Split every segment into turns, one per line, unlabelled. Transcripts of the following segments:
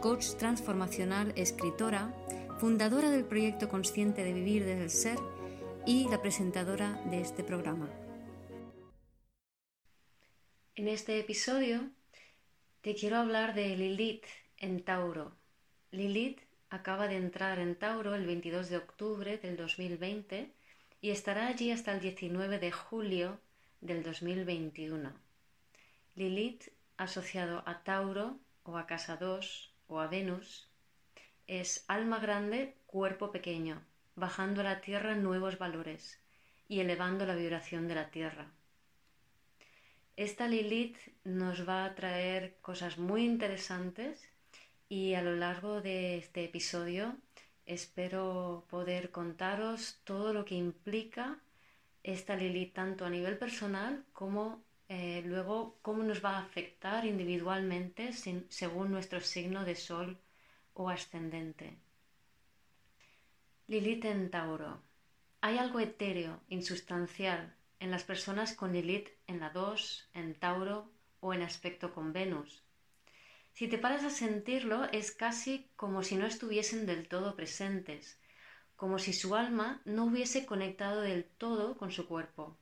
coach transformacional, escritora, fundadora del proyecto Consciente de Vivir desde el Ser y la presentadora de este programa. En este episodio te quiero hablar de Lilith en Tauro. Lilith acaba de entrar en Tauro el 22 de octubre del 2020 y estará allí hasta el 19 de julio del 2021. Lilith, asociado a Tauro o a Casa 2, o a Venus, es alma grande, cuerpo pequeño, bajando a la tierra nuevos valores y elevando la vibración de la tierra. Esta Lilith nos va a traer cosas muy interesantes y a lo largo de este episodio espero poder contaros todo lo que implica esta Lilith tanto a nivel personal como eh, luego, cómo nos va a afectar individualmente según nuestro signo de sol o ascendente. Lilith en Tauro. Hay algo etéreo, insustancial, en las personas con Lilith en la 2, en Tauro o en aspecto con Venus. Si te paras a sentirlo, es casi como si no estuviesen del todo presentes, como si su alma no hubiese conectado del todo con su cuerpo.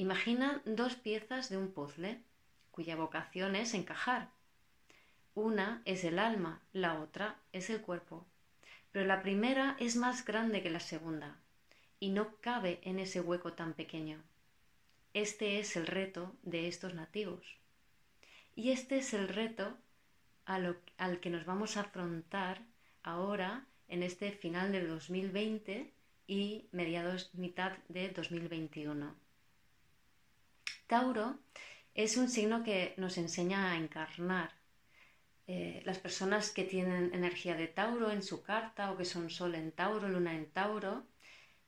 Imagina dos piezas de un puzzle, cuya vocación es encajar. Una es el alma, la otra es el cuerpo. Pero la primera es más grande que la segunda y no cabe en ese hueco tan pequeño. Este es el reto de estos nativos. Y este es el reto al que nos vamos a afrontar ahora en este final del 2020 y mediados mitad de 2021. Tauro es un signo que nos enseña a encarnar. Eh, las personas que tienen energía de Tauro en su carta o que son Sol en Tauro, Luna en Tauro,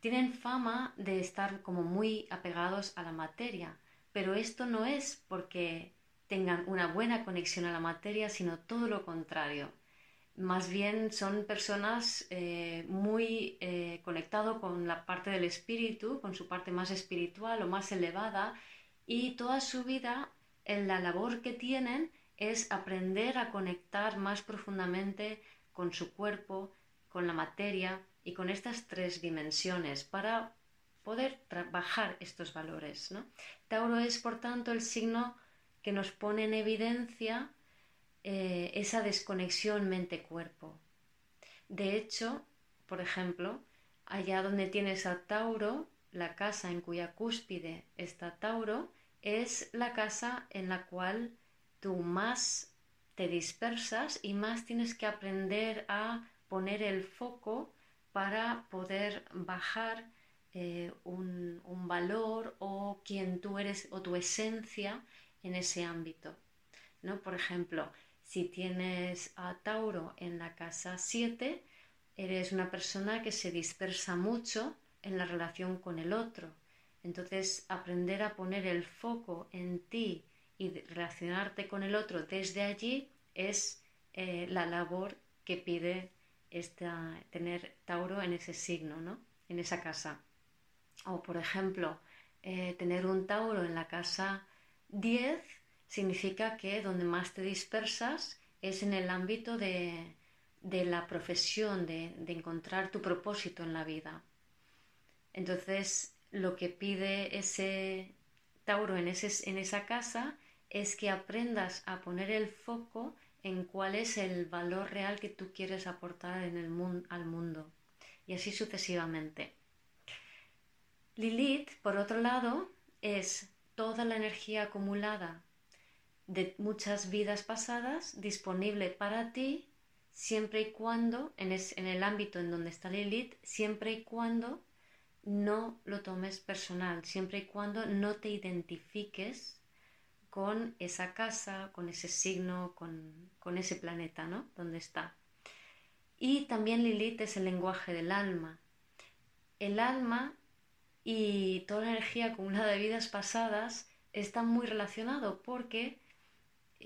tienen fama de estar como muy apegados a la materia, pero esto no es porque tengan una buena conexión a la materia, sino todo lo contrario. Más bien son personas eh, muy eh, conectadas con la parte del espíritu, con su parte más espiritual o más elevada, y toda su vida en la labor que tienen es aprender a conectar más profundamente con su cuerpo, con la materia y con estas tres dimensiones para poder trabajar estos valores. Tauro es, por tanto, el signo que nos pone en evidencia eh, esa desconexión mente-cuerpo. De hecho, por ejemplo, allá donde tienes a Tauro, la casa en cuya cúspide está Tauro, es la casa en la cual tú más te dispersas y más tienes que aprender a poner el foco para poder bajar eh, un, valor o quien tú eres o tu esencia en ese ámbito. ¿no? Por ejemplo, si tienes a Tauro en la casa 7, eres una persona que se dispersa mucho en la relación con el otro entonces, aprender a poner el foco en ti y relacionarte con el otro desde allí es eh, la labor que pide esta, tener Tauro en ese signo, ¿no? en esa casa. O, por ejemplo, eh, tener un Tauro en la casa 10 significa que donde más te dispersas es en el ámbito de, la profesión, de, de encontrar tu propósito en la vida. Entonces, lo que pide ese Tauro en, ese, en esa casa es que aprendas a poner el foco en cuál es el valor real que tú quieres aportar en el al mundo y así sucesivamente. Lilith, por otro lado, es toda la energía acumulada de muchas vidas pasadas disponible para ti siempre y cuando, en, en el ámbito en donde está Lilith, siempre y cuando no lo tomes personal, siempre y cuando no te identifiques con esa casa, con ese signo, con, ese planeta, ¿no? Donde está. Y también Lilith es el lenguaje del alma. El alma y toda la energía acumulada de vidas pasadas está muy relacionado porque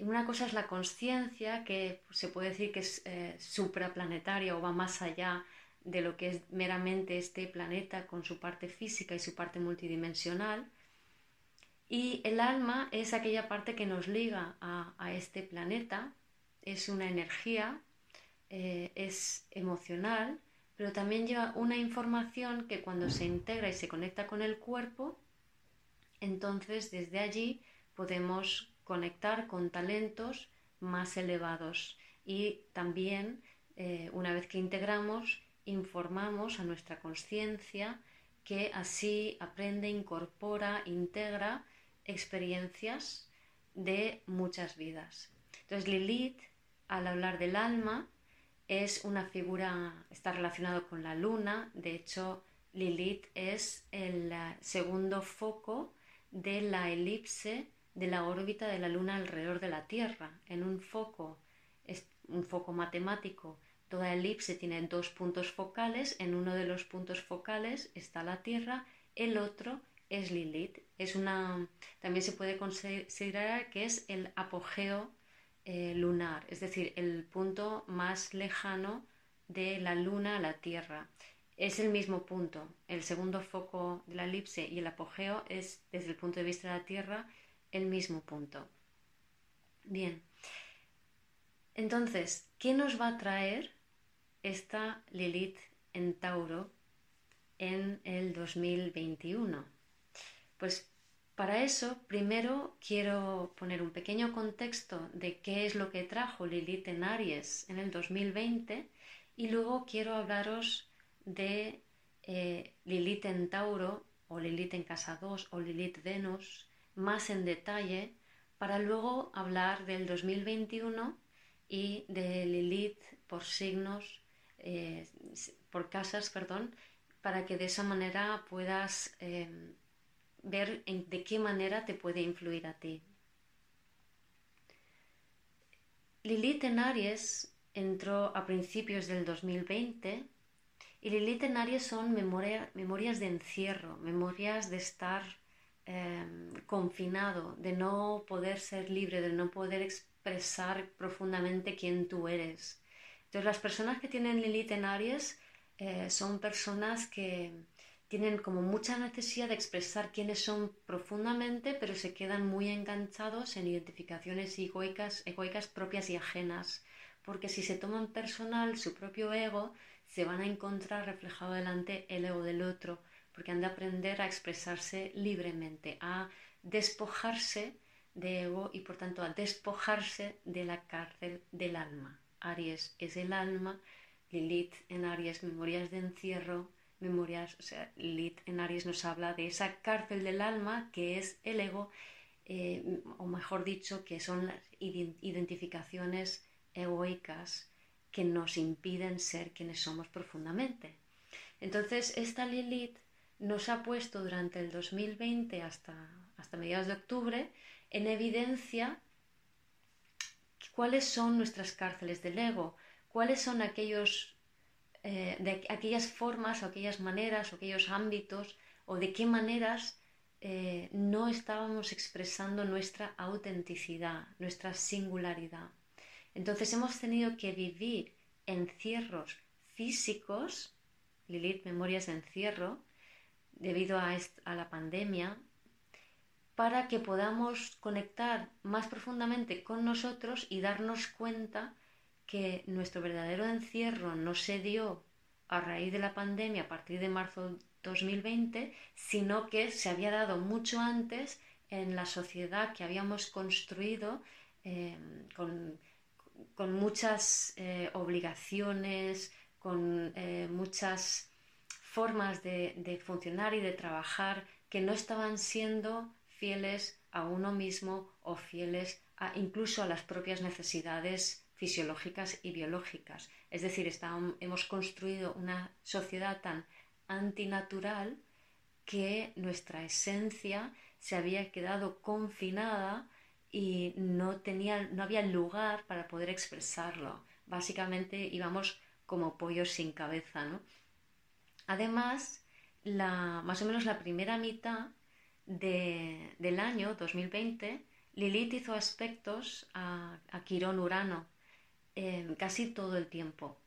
una cosa es la conciencia, que se puede decir que es eh, supraplanetaria o va más allá de lo que es meramente este planeta con su parte física y su parte multidimensional. Y el alma es aquella parte que nos liga a, este planeta, es una energía, eh, es emocional, pero también lleva una información que cuando se integra y se conecta con el cuerpo, entonces desde allí podemos conectar con talentos más elevados y también eh, una vez que integramos informamos a nuestra conciencia que así aprende, incorpora, integra experiencias de muchas vidas. Entonces Lilith, al hablar del alma, es una figura, está relacionado con la luna, de hecho Lilith es el eh, segundo foco de la elipse de la órbita de la Luna alrededor de la Tierra. En un foco, es un foco matemático, toda elipse tiene dos puntos focales. En uno de los puntos focales está la Tierra, el otro es Lilith. Es una, también se puede considerar que es el apogeo eh, lunar, es decir, el punto más lejano de la Luna a la Tierra. Es el mismo punto. El segundo foco de la elipse y el apogeo es, desde el punto de vista de la Tierra, el mismo punto. Bien, entonces, ¿qué nos va a traer esta Lilith en Tauro en el 2021? Pues para eso, primero quiero poner un pequeño contexto de qué es lo que trajo Lilith en Aries en el 2020 y luego quiero hablaros de eh, Lilith en Tauro o Lilith en Casa 2 o Lilith Venus más en detalle para luego hablar del 2021 y de Lilith por signos, eh, por casas, perdón, para que de esa manera puedas eh, ver de qué manera te puede influir a ti. Lilith en Aries entró a principios del 2020 y Lilith en Aries son memorias de encierro, memorias de estar Em, confinado, de no poder ser libre, de no poder expresar profundamente quién tú eres. Entonces las personas que tienen Lilith en Aries eh, son personas que tienen como mucha necesidad de expresar quiénes son profundamente, pero se quedan muy enganchados en identificaciones egoicas, egoicas propias y ajenas, porque si se toman personal su propio ego, se van a encontrar reflejado delante el ego del otro porque han de aprender a expresarse libremente, a despojarse de ego y por tanto a despojarse de la cárcel del alma. Aries es el alma, Lilith en Aries, memorias de encierro, memorias, o sea, Lilith en Aries nos habla de esa cárcel del alma que es el ego, eh, o mejor dicho, que son las identificaciones egoicas que nos impiden ser quienes somos profundamente. Entonces, esta Lilith nos ha puesto durante el 2020 hasta, hasta mediados de octubre en evidencia cuáles son nuestras cárceles del ego, cuáles son aquellos, eh, aquellas formas o aquellas maneras o aquellos ámbitos o de qué maneras eh, no estábamos expresando nuestra autenticidad, nuestra singularidad. Entonces hemos tenido que vivir encierros físicos, Lilith Memorias de Encierro, debido a, la pandemia para que podamos conectar más profundamente con nosotros y darnos cuenta que nuestro verdadero encierro no se dio a raíz de la pandemia a partir de marzo de 2020, sino que se había dado mucho antes en la sociedad que habíamos construido eh, con, muchas eh, obligaciones, con eh, muchas formas de, funcionar y de trabajar que no estaban siendo fieles a uno mismo o fieles incluso a las propias necesidades fisiológicas y biológicas. Es decir, hemos construido una sociedad tan antinatural que nuestra esencia se había quedado confinada y no, tenía, no había lugar para poder expresarlo. Básicamente íbamos como pollos sin cabeza, ¿no? Además, la, más o menos la primera mitad del año 2020, Lilith hizo aspectos a, Quirón Urano eh, casi todo el tiempo.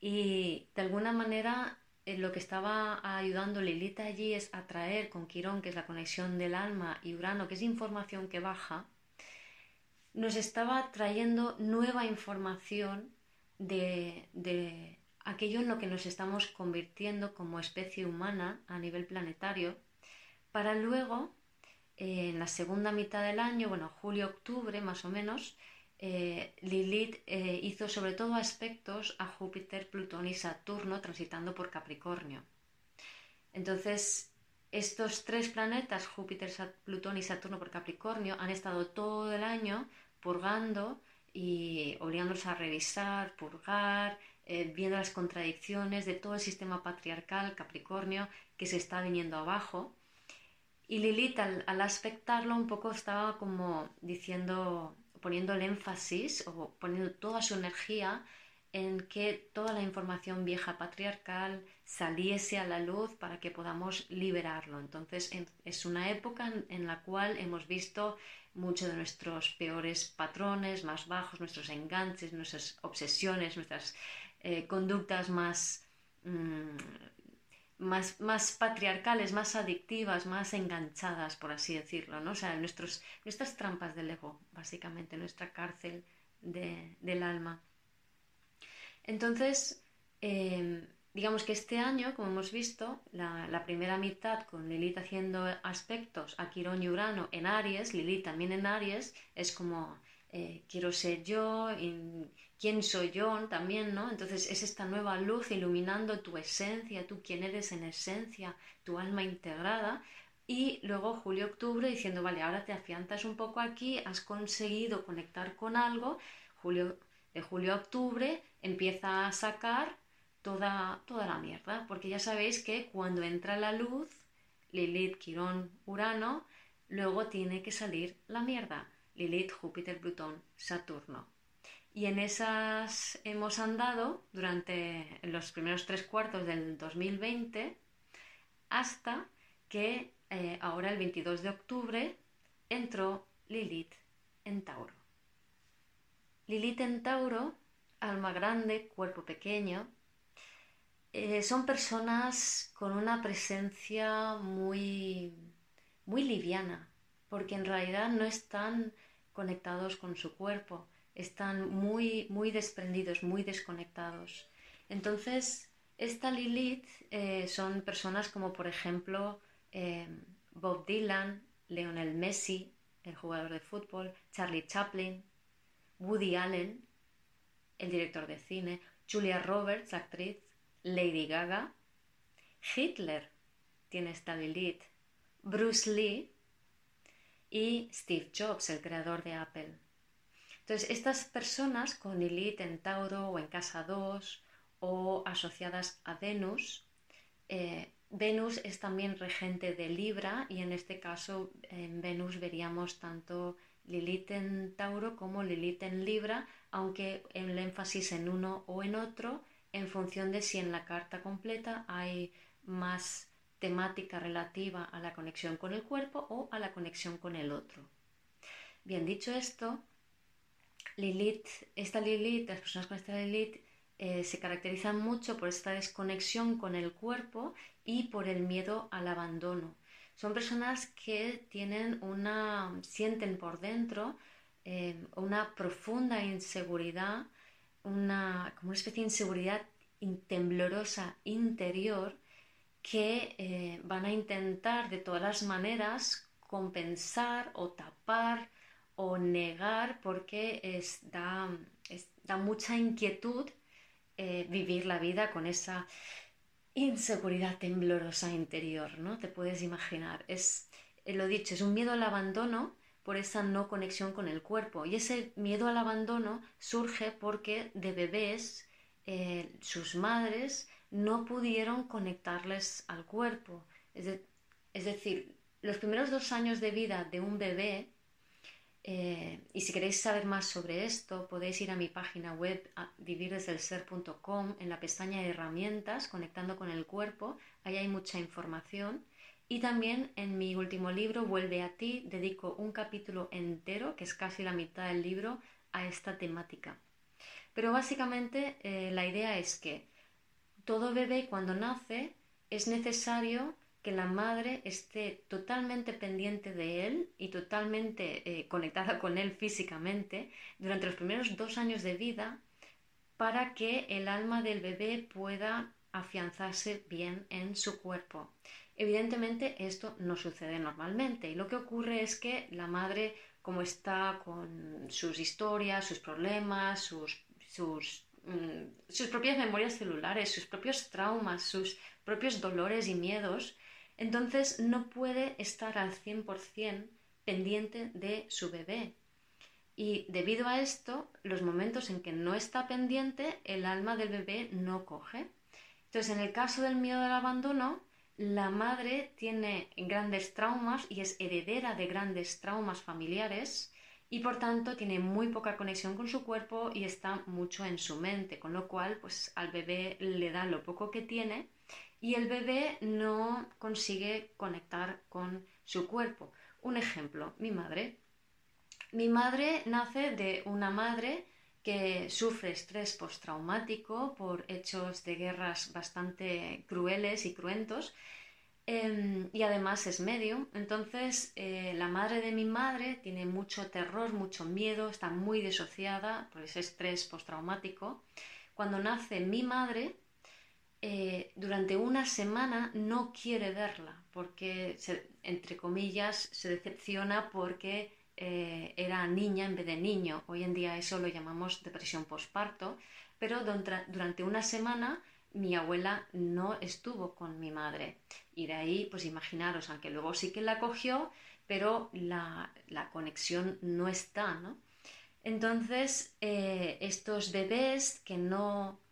Y de alguna manera eh, lo que estaba ayudando Lilith allí es atraer con Quirón, que es la conexión del alma, y Urano, que es información que baja, nos estaba trayendo nueva información de, de aquello en lo que nos estamos convirtiendo como especie humana a nivel planetario, para luego, eh, en la segunda mitad del año, bueno, julio-octubre más o menos, eh, Lilith eh, hizo sobre todo aspectos a Júpiter, Plutón y Saturno transitando por Capricornio. Entonces, estos tres planetas, Júpiter, Plutón y Saturno por Capricornio, han estado todo el año purgando y obligándonos a revisar, purgar, viendo las contradicciones de todo el sistema patriarcal Capricornio que se está viniendo abajo. Y Lilith al, aspectarlo un poco estaba como diciendo, poniendo el énfasis o poniendo toda su energía en que toda la información vieja patriarcal saliese a la luz para que podamos liberarlo. Entonces es una época en la cual hemos visto muchos de nuestros peores patrones más bajos, nuestros enganches, nuestras obsesiones, nuestras eh, conductas más, mm, más, más, patriarcales, más adictivas, más enganchadas, por así decirlo, ¿no? O sea, nuestros, nuestras trampas del ego, básicamente, nuestra cárcel del alma. Entonces, em, digamos que este año, como hemos visto, la, primera mitad con Lilith haciendo aspectos a Quirón y Urano en Aries, Lilith también en Aries, es como eh, quiero ser yo, quién soy yo también, ¿no? Entonces es esta nueva luz iluminando tu esencia, tú quién eres en esencia, tu alma integrada. Y luego julio-octubre diciendo, vale, ahora te afianzas un poco aquí, has conseguido conectar con algo, julio, de julio a octubre empieza a sacar toda, toda la mierda, porque ya sabéis que cuando entra la luz, Lilith, Quirón, Urano, luego tiene que salir la mierda, Lilith, Júpiter, Plutón, Saturno. Y en esas hemos andado durante los primeros tres cuartos del 2020 hasta que eh, ahora el 22 de octubre entró Lilith en Tauro. Lilith en Tauro, alma grande, cuerpo pequeño, eh, son personas con una presencia muy, muy liviana, porque en realidad no están conectados con su cuerpo, están muy, muy desprendidos, muy desconectados. Entonces, esta Lilith eh, son personas como por ejemplo eh, Bob Dylan, Lionel Messi, el jugador de fútbol, Charlie Chaplin, Woody Allen, el director de cine, Julia Roberts, actriz, Lady Gaga, Hitler tiene esta Lilith, Bruce Lee y Steve Jobs, el creador de Apple. Entonces, estas personas con Lilith en Tauro o en Casa 2 o asociadas a Venus, eh, Venus es también regente de Libra y en este caso en Venus veríamos tanto Lilith en Tauro como Lilith en Libra, aunque el énfasis en uno o en otro en función de si en la carta completa hay más temática relativa a la conexión con el cuerpo o a la conexión con el otro. Bien, dicho esto, Lilith, esta Lilith, las personas con esta Lilith eh, se caracterizan mucho por esta desconexión con el cuerpo y por el miedo al abandono. Son personas que tienen una, sienten por dentro eh, una profunda inseguridad una, como una especie de inseguridad temblorosa interior que eh, van a intentar de todas las maneras compensar o tapar o negar porque es, da, mucha inquietud eh, vivir la vida con esa inseguridad temblorosa interior, ¿no? Te puedes imaginar. Es, eh, lo dicho, es un miedo al abandono por esa no conexión con el cuerpo. Y ese miedo al abandono surge porque de bebés eh, sus madres no pudieron conectarles al cuerpo. Es, decir, los primeros dos años de vida de un bebé Eh, y si queréis saber más sobre esto, podéis ir a mi página web vivirdesdelser.com en la pestaña de herramientas, conectando con el cuerpo. Ahí hay mucha información. Y también en mi último libro, Vuelve a ti, dedico un capítulo entero, que es casi la mitad del libro, a esta temática. Pero básicamente eh, la idea es que todo bebé cuando nace es necesario que la madre esté totalmente pendiente de él y totalmente eh, conectada con él físicamente durante los primeros dos años de vida para que el alma del bebé pueda afianzarse bien en su cuerpo. Evidentemente esto no sucede normalmente y lo que ocurre es que la madre, como está con sus historias, sus problemas, sus, sus, mm, sus propias memorias celulares, sus propios traumas, sus propios dolores y miedos, entonces no puede estar al 100% pendiente de su bebé. Y debido a esto, los momentos en que no está pendiente, el alma del bebé no coge. Entonces, en el caso del miedo al abandono, la madre tiene grandes traumas y es heredera de grandes traumas familiares y por tanto tiene muy poca conexión con su cuerpo y está mucho en su mente, con lo cual pues al bebé le da lo poco que tiene y el bebé no consigue conectar con su cuerpo. Un ejemplo, mi madre. Mi madre nace de una madre que sufre estrés postraumático por hechos de guerras bastante crueles y cruentos em, y además es medio. Entonces eh, la madre de mi madre tiene mucho terror, mucho miedo, está muy disociada por ese estrés postraumático. Cuando nace mi madre, eh, durante una semana no quiere verla porque, entre comillas, se decepciona porque eh, era niña en vez de niño. Hoy en día eso lo llamamos depresión postparto, pero durante una semana mi abuela no estuvo con mi madre. Y de ahí, pues imaginaros, aunque luego sí que la cogió, pero la, conexión no está, ¿no? Entonces, eh, estos bebés que no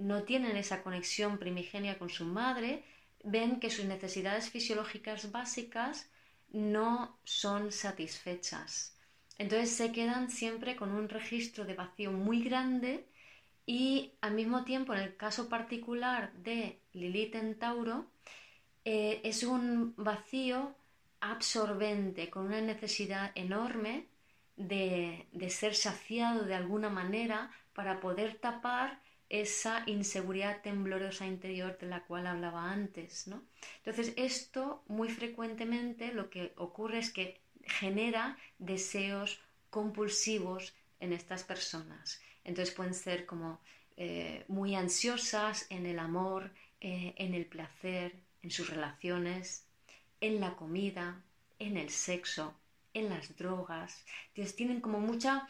no tienen esa conexión primigenia con su madre, ven que sus necesidades fisiológicas básicas no son satisfechas. Entonces se quedan siempre con un registro de vacío muy grande y al mismo tiempo, en el caso particular de Lilith en Tauro, eh, es un vacío absorbente, con una necesidad enorme de, de ser saciado de alguna manera para poder tapar esa inseguridad temblorosa interior de la cual hablaba antes. ¿no? Entonces, esto muy frecuentemente lo que ocurre es que genera deseos compulsivos en estas personas. Entonces pueden ser como eh, muy ansiosas en el amor, eh, en el placer, en sus relaciones, en la comida, en el sexo, en las drogas. Entonces tienen como mucha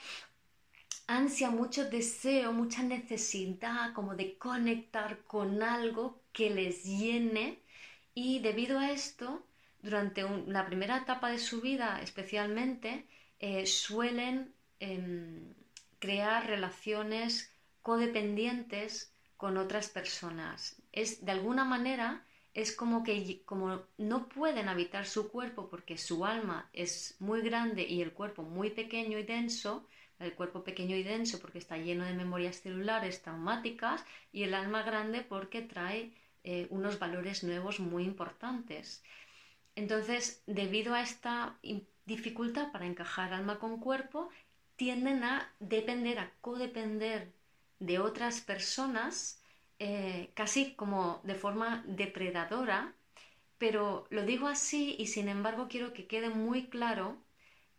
ansia, mucho deseo, mucha necesidad como de conectar con algo que les llene y debido a esto, durante la primera etapa de su vida especialmente, eh, suelen em, crear relaciones codependientes con otras personas. Es de alguna manera es como que como no pueden habitar su cuerpo porque su alma es muy grande y el cuerpo muy pequeño y denso, el cuerpo pequeño y denso porque está lleno de memorias celulares traumáticas y el alma grande porque trae eh, unos valores nuevos muy importantes. Entonces, debido a esta dificultad para encajar alma con cuerpo, tienden a depender, a codepender de otras personas, eh, casi como de forma depredadora, pero lo digo así y sin embargo quiero que quede muy claro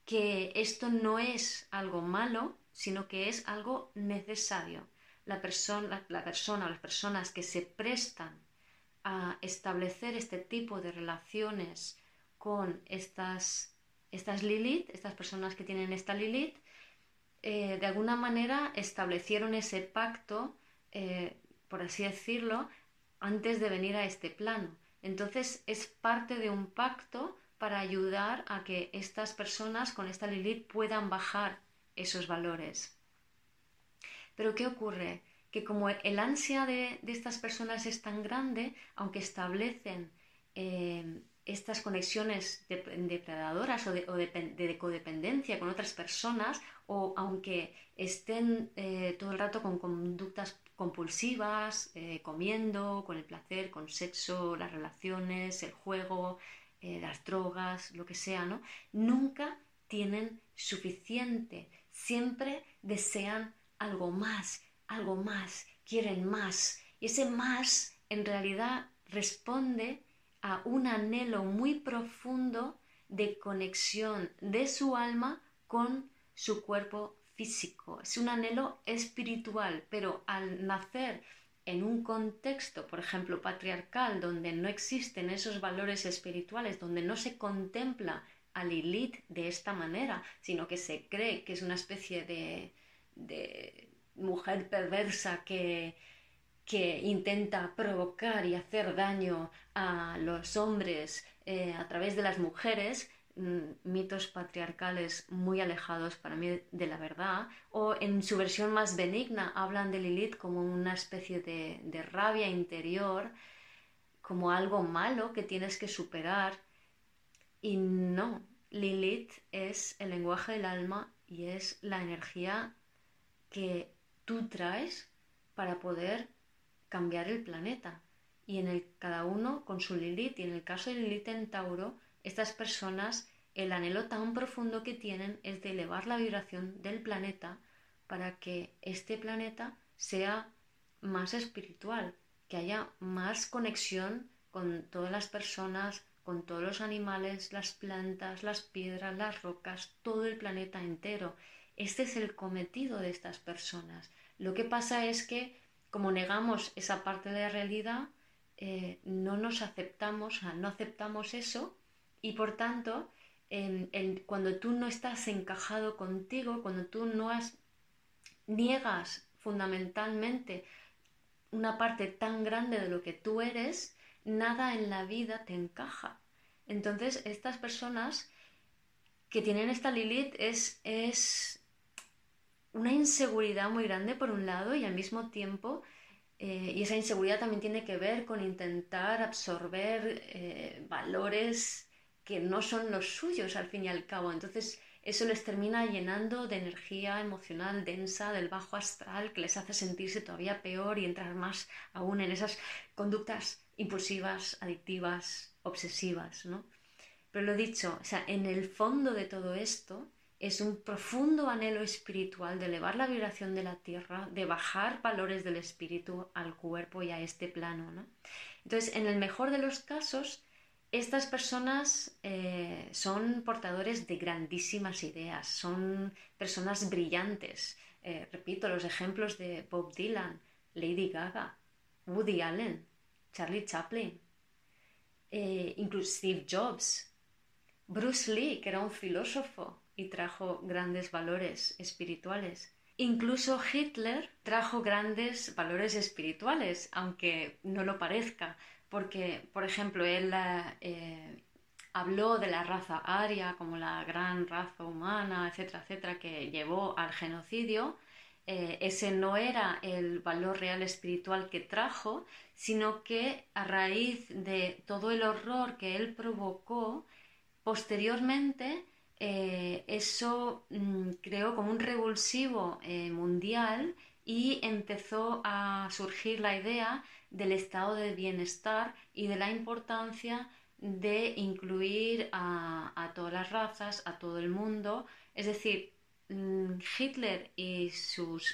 que esto no es algo malo, sino que es algo necesario. La persona, la persona o las personas que se prestan a establecer este tipo de relaciones con estas, estas Lilith, estas personas que tienen esta Lilith, eh, de alguna manera establecieron ese pacto, eh, por así decirlo, antes de venir a este plano. Entonces es parte de un pacto para ayudar a que estas personas con esta Lilith puedan bajar esos valores. Pero ¿qué ocurre? Que como el ansia de, estas personas es tan grande, aunque establecen eh, estas conexiones depredadoras o, de, codependencia con otras personas o aunque estén eh, todo el rato con conductas compulsivas, eh, comiendo, con el placer, con sexo, las relaciones, el juego, eh, las drogas, lo que sea, ¿no? Nunca tienen suficiente, siempre desean algo más, algo más, quieren más. Y ese más en realidad responde a un anhelo muy profundo de conexión de su alma con su cuerpo físico, es un anhelo espiritual, pero al nacer en un contexto, por ejemplo, patriarcal, donde no existen esos valores espirituales, donde no se contempla a Lilith de esta manera, sino que se cree que es una especie de, de mujer perversa que, que intenta provocar y hacer daño a los hombres eh, a través de las mujeres, mitos patriarcales muy alejados para mí de la verdad, o en su versión más benigna hablan de Lilith como una especie de, de rabia interior, como algo malo que tienes que superar. Y no, Lilith es el lenguaje del alma y es la energía que tú traes para poder cambiar el planeta. Y en el cada uno con su Lilith, y en el caso de Lilith en Tauro, estas personas, el anhelo tan profundo que tienen es de elevar la vibración del planeta para que este planeta sea más espiritual, que haya más conexión con todas las personas, con todos los animales, las plantas, las piedras, las rocas, todo el planeta entero. Este es el cometido de estas personas. Lo que pasa es que, como negamos esa parte de la realidad, eh, no nos aceptamos, no aceptamos eso y por tanto, cuando tú no estás encajado contigo, cuando tú no niegas fundamentalmente una parte tan grande de lo que tú eres, nada en la vida te encaja. Entonces, estas personas que tienen esta Lilith es, es una inseguridad muy grande por un lado y al mismo tiempo, eh, y esa inseguridad también tiene que ver con intentar absorber eh, valores que no son los suyos al fin y al cabo. Entonces eso les termina llenando de energía emocional densa del bajo astral que les hace sentirse todavía peor y entrar más aún en esas conductas impulsivas, adictivas, obsesivas, ¿no? Pero lo dicho, o sea, en el fondo de todo esto es un profundo anhelo espiritual de elevar la vibración de la tierra, de bajar valores del espíritu al cuerpo y a este plano, ¿no? Entonces, en el mejor de los casos, estas personas eh, son portadores de grandísimas ideas, son personas brillantes. Eh, repito, los ejemplos de Bob Dylan, Lady Gaga, Woody Allen, Charlie Chaplin, eh, incluso Steve Jobs, Bruce Lee, que era un filósofo y trajo grandes valores espirituales. Incluso Hitler trajo grandes valores espirituales, aunque no lo parezca porque, por ejemplo, él eh, habló de la raza aria como la gran raza humana, etcétera, etcétera, que llevó al genocidio. Eh, ese no era el valor real espiritual que trajo, sino que a raíz de todo el horror que él provocó, posteriormente eh, eso mm, creó como un revulsivo mundial y empezó a surgir la idea del estado de bienestar y de la importancia de incluir a, todas las razas, a todo el mundo. Es decir, mm, Hitler y, sus,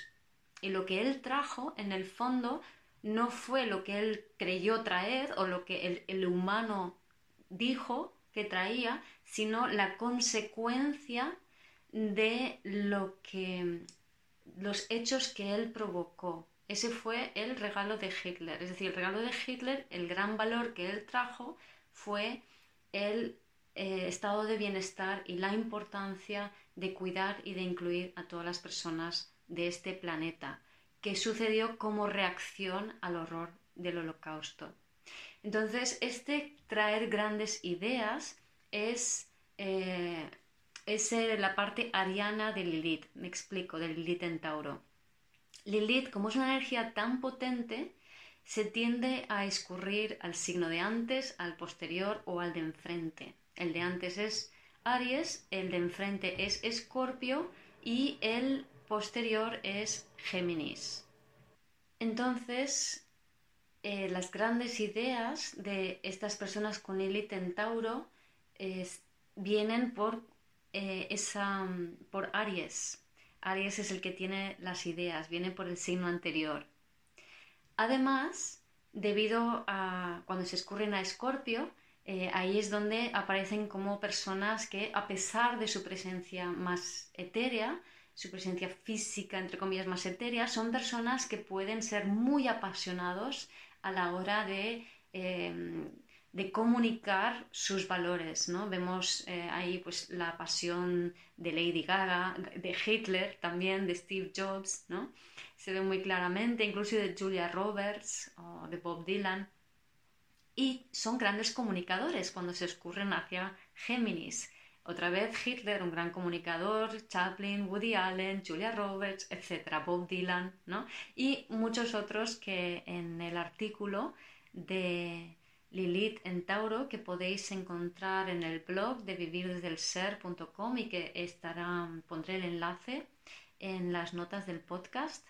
y lo que él trajo, en el fondo, no fue lo que él creyó traer o lo que el, el humano dijo que traía, sino la consecuencia de lo que los hechos que él provocó. Ese fue el regalo de Hitler. Es decir, el regalo de Hitler, el gran valor que él trajo fue el eh, estado de bienestar y la importancia de cuidar y de incluir a todas las personas de este planeta, que sucedió como reacción al horror del holocausto. Entonces, este traer grandes ideas es, eh, es la parte ariana de Lilith, me explico, de Lilith en Tauro. Lilith, como es una energía tan potente, se tiende a escurrir al signo de antes, al posterior o al de enfrente. El de antes es Aries, el de enfrente es Escorpio y el posterior es Géminis. Entonces, eh, las grandes ideas de estas personas con Lilith en Tauro vienen por, eh, esa, por Aries. Aries es el que tiene las ideas, viene por el signo anterior. Además, debido a cuando se escurren a Escorpio, eh, ahí es donde aparecen como personas que, a pesar de su presencia más etérea, su presencia física, entre comillas, más etérea, son personas que pueden ser muy apasionados a la hora de, em, de comunicar sus valores. ¿no? Vemos eh, ahí pues, la pasión de Lady Gaga, de Hitler también, de Steve Jobs, ¿no? se ve muy claramente, incluso de Julia Roberts o de Bob Dylan. Y son grandes comunicadores cuando se escurren hacia Géminis otra vez Hitler, un gran comunicador, Chaplin, Woody Allen, Julia Roberts, etc., Bob Dylan, ¿no? Y muchos otros que en el artículo de Lilith en Tauro que podéis encontrar en el blog de vivirdesdelser.com y que estará, pondré el enlace en las notas del podcast.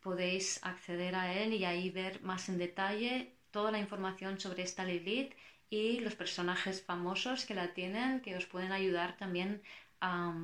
Podéis acceder a él y ahí ver más en detalle toda la información sobre esta Lilith y los personajes famosos que la tienen que os pueden ayudar también a,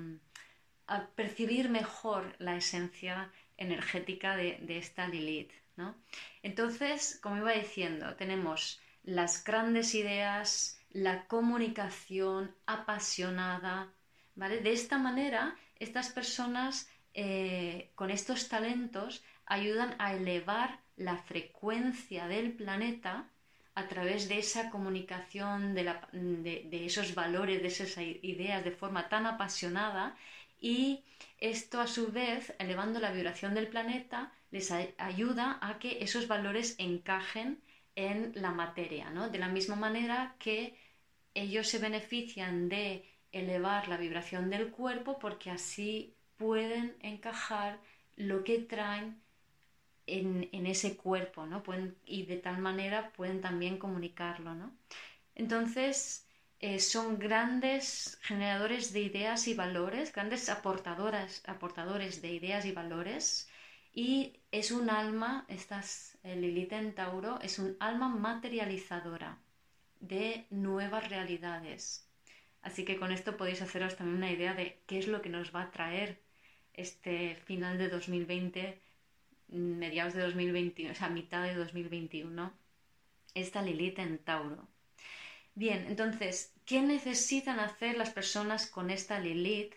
percibir mejor la esencia energética de, esta Lilith. ¿no? Entonces, como iba diciendo, tenemos las grandes ideas, la comunicación apasionada, ¿vale? De esta manera, estas personas eh, con estos talentos ayudan a elevar la frecuencia del planeta a través de esa comunicación, de, esos valores, de esas ideas de forma tan apasionada y esto a su vez, elevando la vibración del planeta, les ayuda a que esos valores encajen en la materia, ¿no? De la misma manera que ellos se benefician de elevar la vibración del cuerpo porque así pueden encajar lo que traen en, ese cuerpo, ¿no? Pueden, y de tal manera pueden también comunicarlo, ¿no? Entonces, eh, son grandes generadores de ideas y valores, grandes aportadoras, aportadores de ideas y valores, y es un alma, estas, el Lilith en Tauro, es un alma materializadora de nuevas realidades. Así que con esto podéis haceros también una idea de qué es lo que nos va a traer este final de 2020 mediados de 2021, o sea, mitad de 2021, esta Lilith en Tauro. Bien, entonces, ¿qué necesitan hacer las personas con esta Lilith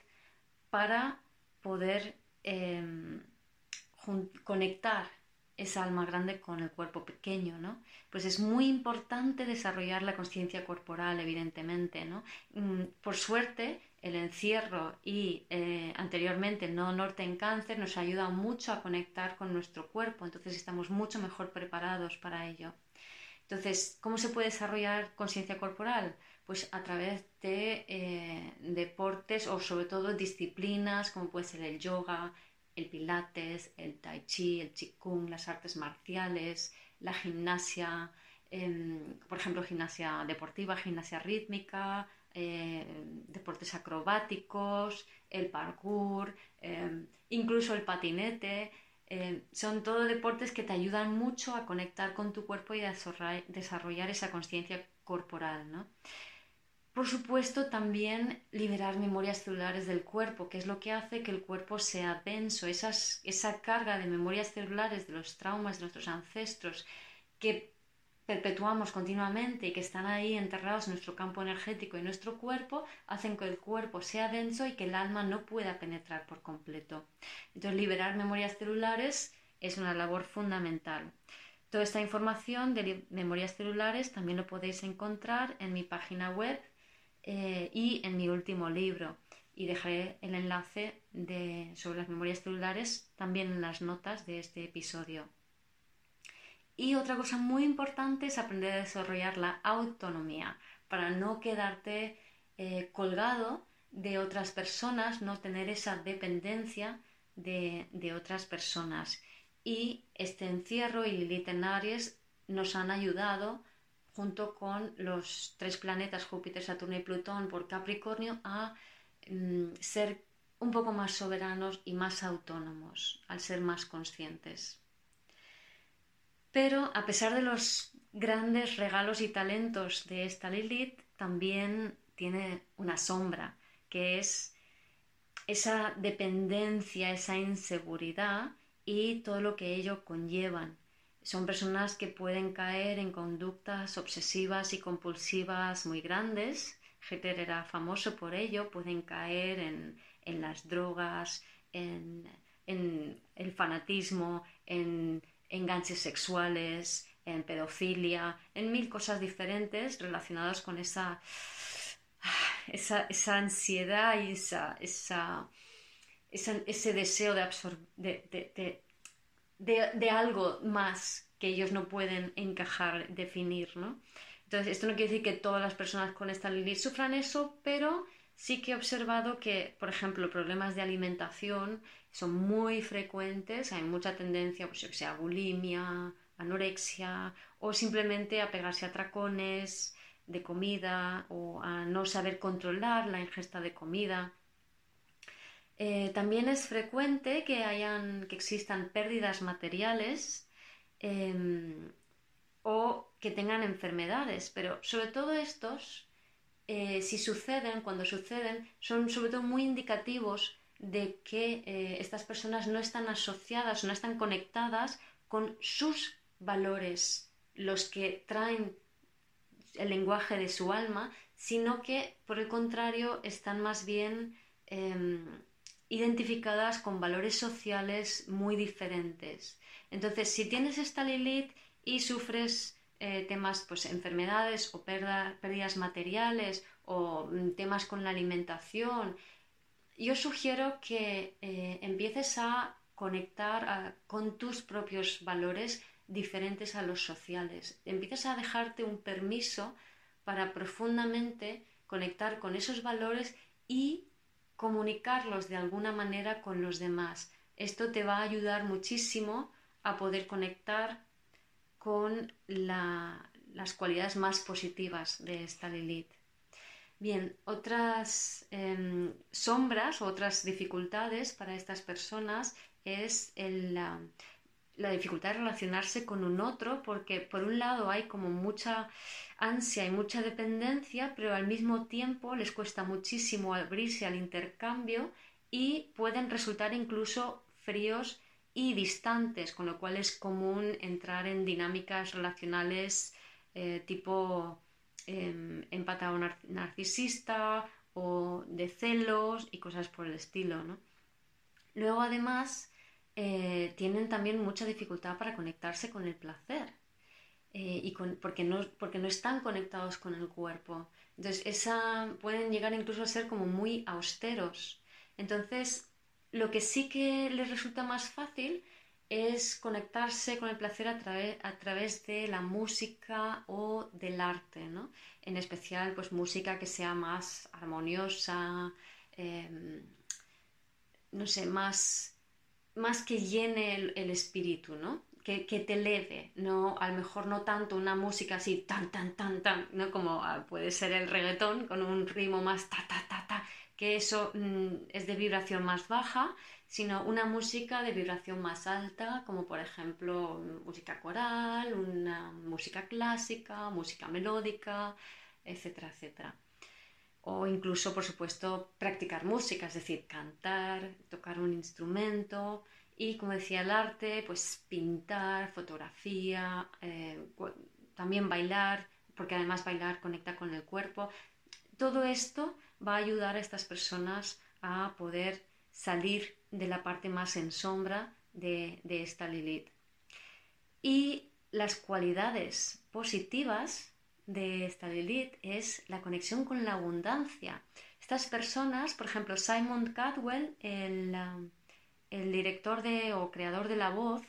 para poder em, conectar esa alma grande con el cuerpo pequeño, ¿no? Pues es muy importante desarrollar la conciencia corporal, evidentemente, ¿no? Mm, por suerte, el encierro y eh, anteriormente el no norte en cáncer nos ayuda mucho a conectar con nuestro cuerpo, entonces estamos mucho mejor preparados para ello. Entonces, ¿cómo se puede desarrollar conciencia corporal? Pues a través de eh, deportes o sobre todo disciplinas como puede ser el yoga, el pilates, el tai chi, el qigong, las artes marciales, la gimnasia, em, por ejemplo, gimnasia deportiva, gimnasia rítmica, eh, deportes acrobáticos, el parkour, eh, incluso el patinete. Eh, son todo deportes que te ayudan mucho a conectar con tu cuerpo y a desarrollar esa conciencia corporal. Por supuesto, también liberar memorias celulares del cuerpo, que es lo que hace que el cuerpo sea denso. esa carga de memorias celulares de los traumas de nuestros ancestros que perpetuamos continuamente y que están ahí enterrados en nuestro campo energético y nuestro cuerpo, hacen que el cuerpo sea denso y que el alma no pueda penetrar por completo. Entonces, liberar memorias celulares es una labor fundamental. Toda esta información de memorias celulares también lo podéis encontrar en mi página web eh, y en mi último libro. Y dejaré el enlace de, sobre las memorias celulares también en las notas de este episodio. Y otra cosa muy importante es aprender a desarrollar la autonomía para no quedarte eh, colgado de otras personas, no tener esa dependencia de, otras personas. Y este encierro y Lilith Aries nos han ayudado junto con los tres planetas Júpiter, Saturno y Plutón por Capricornio a mm, ser un poco más soberanos y más autónomos, al ser más conscientes. Pero a pesar de los grandes regalos y talentos de esta Lilith, también tiene una sombra, que es esa dependencia, esa inseguridad y todo lo que ello conllevan. Son personas que pueden caer en conductas obsesivas y compulsivas muy grandes. Jeter era famoso por ello, pueden caer en, las drogas, en, el fanatismo, en enganches sexuales, en pedofilia, en mil cosas diferentes relacionadas con esa, esa, ansiedad y esa, ese deseo de, de, de, de, algo más que ellos no pueden encajar, definir, ¿no? Entonces, esto no quiere decir que todas las personas con esta Lilith sufran eso, pero sí que he observado que, por ejemplo, problemas de alimentación son muy frecuentes, hay mucha tendencia, pues, que sea bulimia, anorexia, o simplemente a pegarse a tracones de comida o a no saber controlar la ingesta de comida. Eh, también es frecuente que, hayan, que existan pérdidas materiales em, o que tengan enfermedades, pero sobre todo estos, eh, si suceden, cuando suceden, son sobre todo muy indicativos de que eh, estas personas no están asociadas, no están conectadas con sus valores, los que traen el lenguaje de su alma, sino que por el contrario están más bien em, identificadas con valores sociales muy diferentes. Entonces, si tienes esta Lilith y sufres eh, temas, pues enfermedades o pérdidas materiales o mm, temas con la alimentación, yo sugiero que eh, empieces a conectar con tus propios valores diferentes a los sociales. Empieces a dejarte un permiso para profundamente conectar con esos valores y comunicarlos de alguna manera con los demás. Esto te va a ayudar muchísimo a poder conectar con las cualidades más positivas de esta Lilith. Bien, otras em, sombras, otras dificultades para estas personas es la, la dificultad de relacionarse con un otro, porque por un lado hay como mucha ansia y mucha dependencia, pero al mismo tiempo les cuesta muchísimo abrirse al intercambio y pueden resultar incluso fríos y distantes, con lo cual es común entrar en dinámicas relacionales eh, tipo eh, empatado narcisista o de celos y cosas por el estilo. ¿no? Luego además eh, tienen también mucha dificultad para conectarse con el placer. Eh, y porque, no, porque no están conectados con el cuerpo. Entonces, esa, pueden llegar incluso a ser como muy austeros. Entonces, lo que sí que les resulta más fácil es conectarse con el placer a, a través de la música o del arte, ¿no? En especial, pues música que sea más armoniosa, em, no sé, más, más que llene el, espíritu, ¿no? que, te eleve, no, a lo mejor no tanto una música así tan, tan, tan, tan, ¿no? como ah, puede ser el reggaetón con un ritmo más ta, ta, ta, ta, que eso mm, es de vibración más baja, sino una música de vibración más alta, como por ejemplo música coral, una música clásica, música melódica, etcétera, etcétera. O incluso, por supuesto, practicar música, es decir, cantar, tocar un instrumento, y como decía el arte, pues pintar, fotografía, eh, también bailar, porque además bailar conecta con el cuerpo. Todo esto va a ayudar a estas personas a poder salir de la parte más en sombra de, de esta Lilith. Y las cualidades positivas de esta Lilith es la conexión con la abundancia. Estas personas, por ejemplo, Simon Cadwell, el el director de, o creador de La Voz,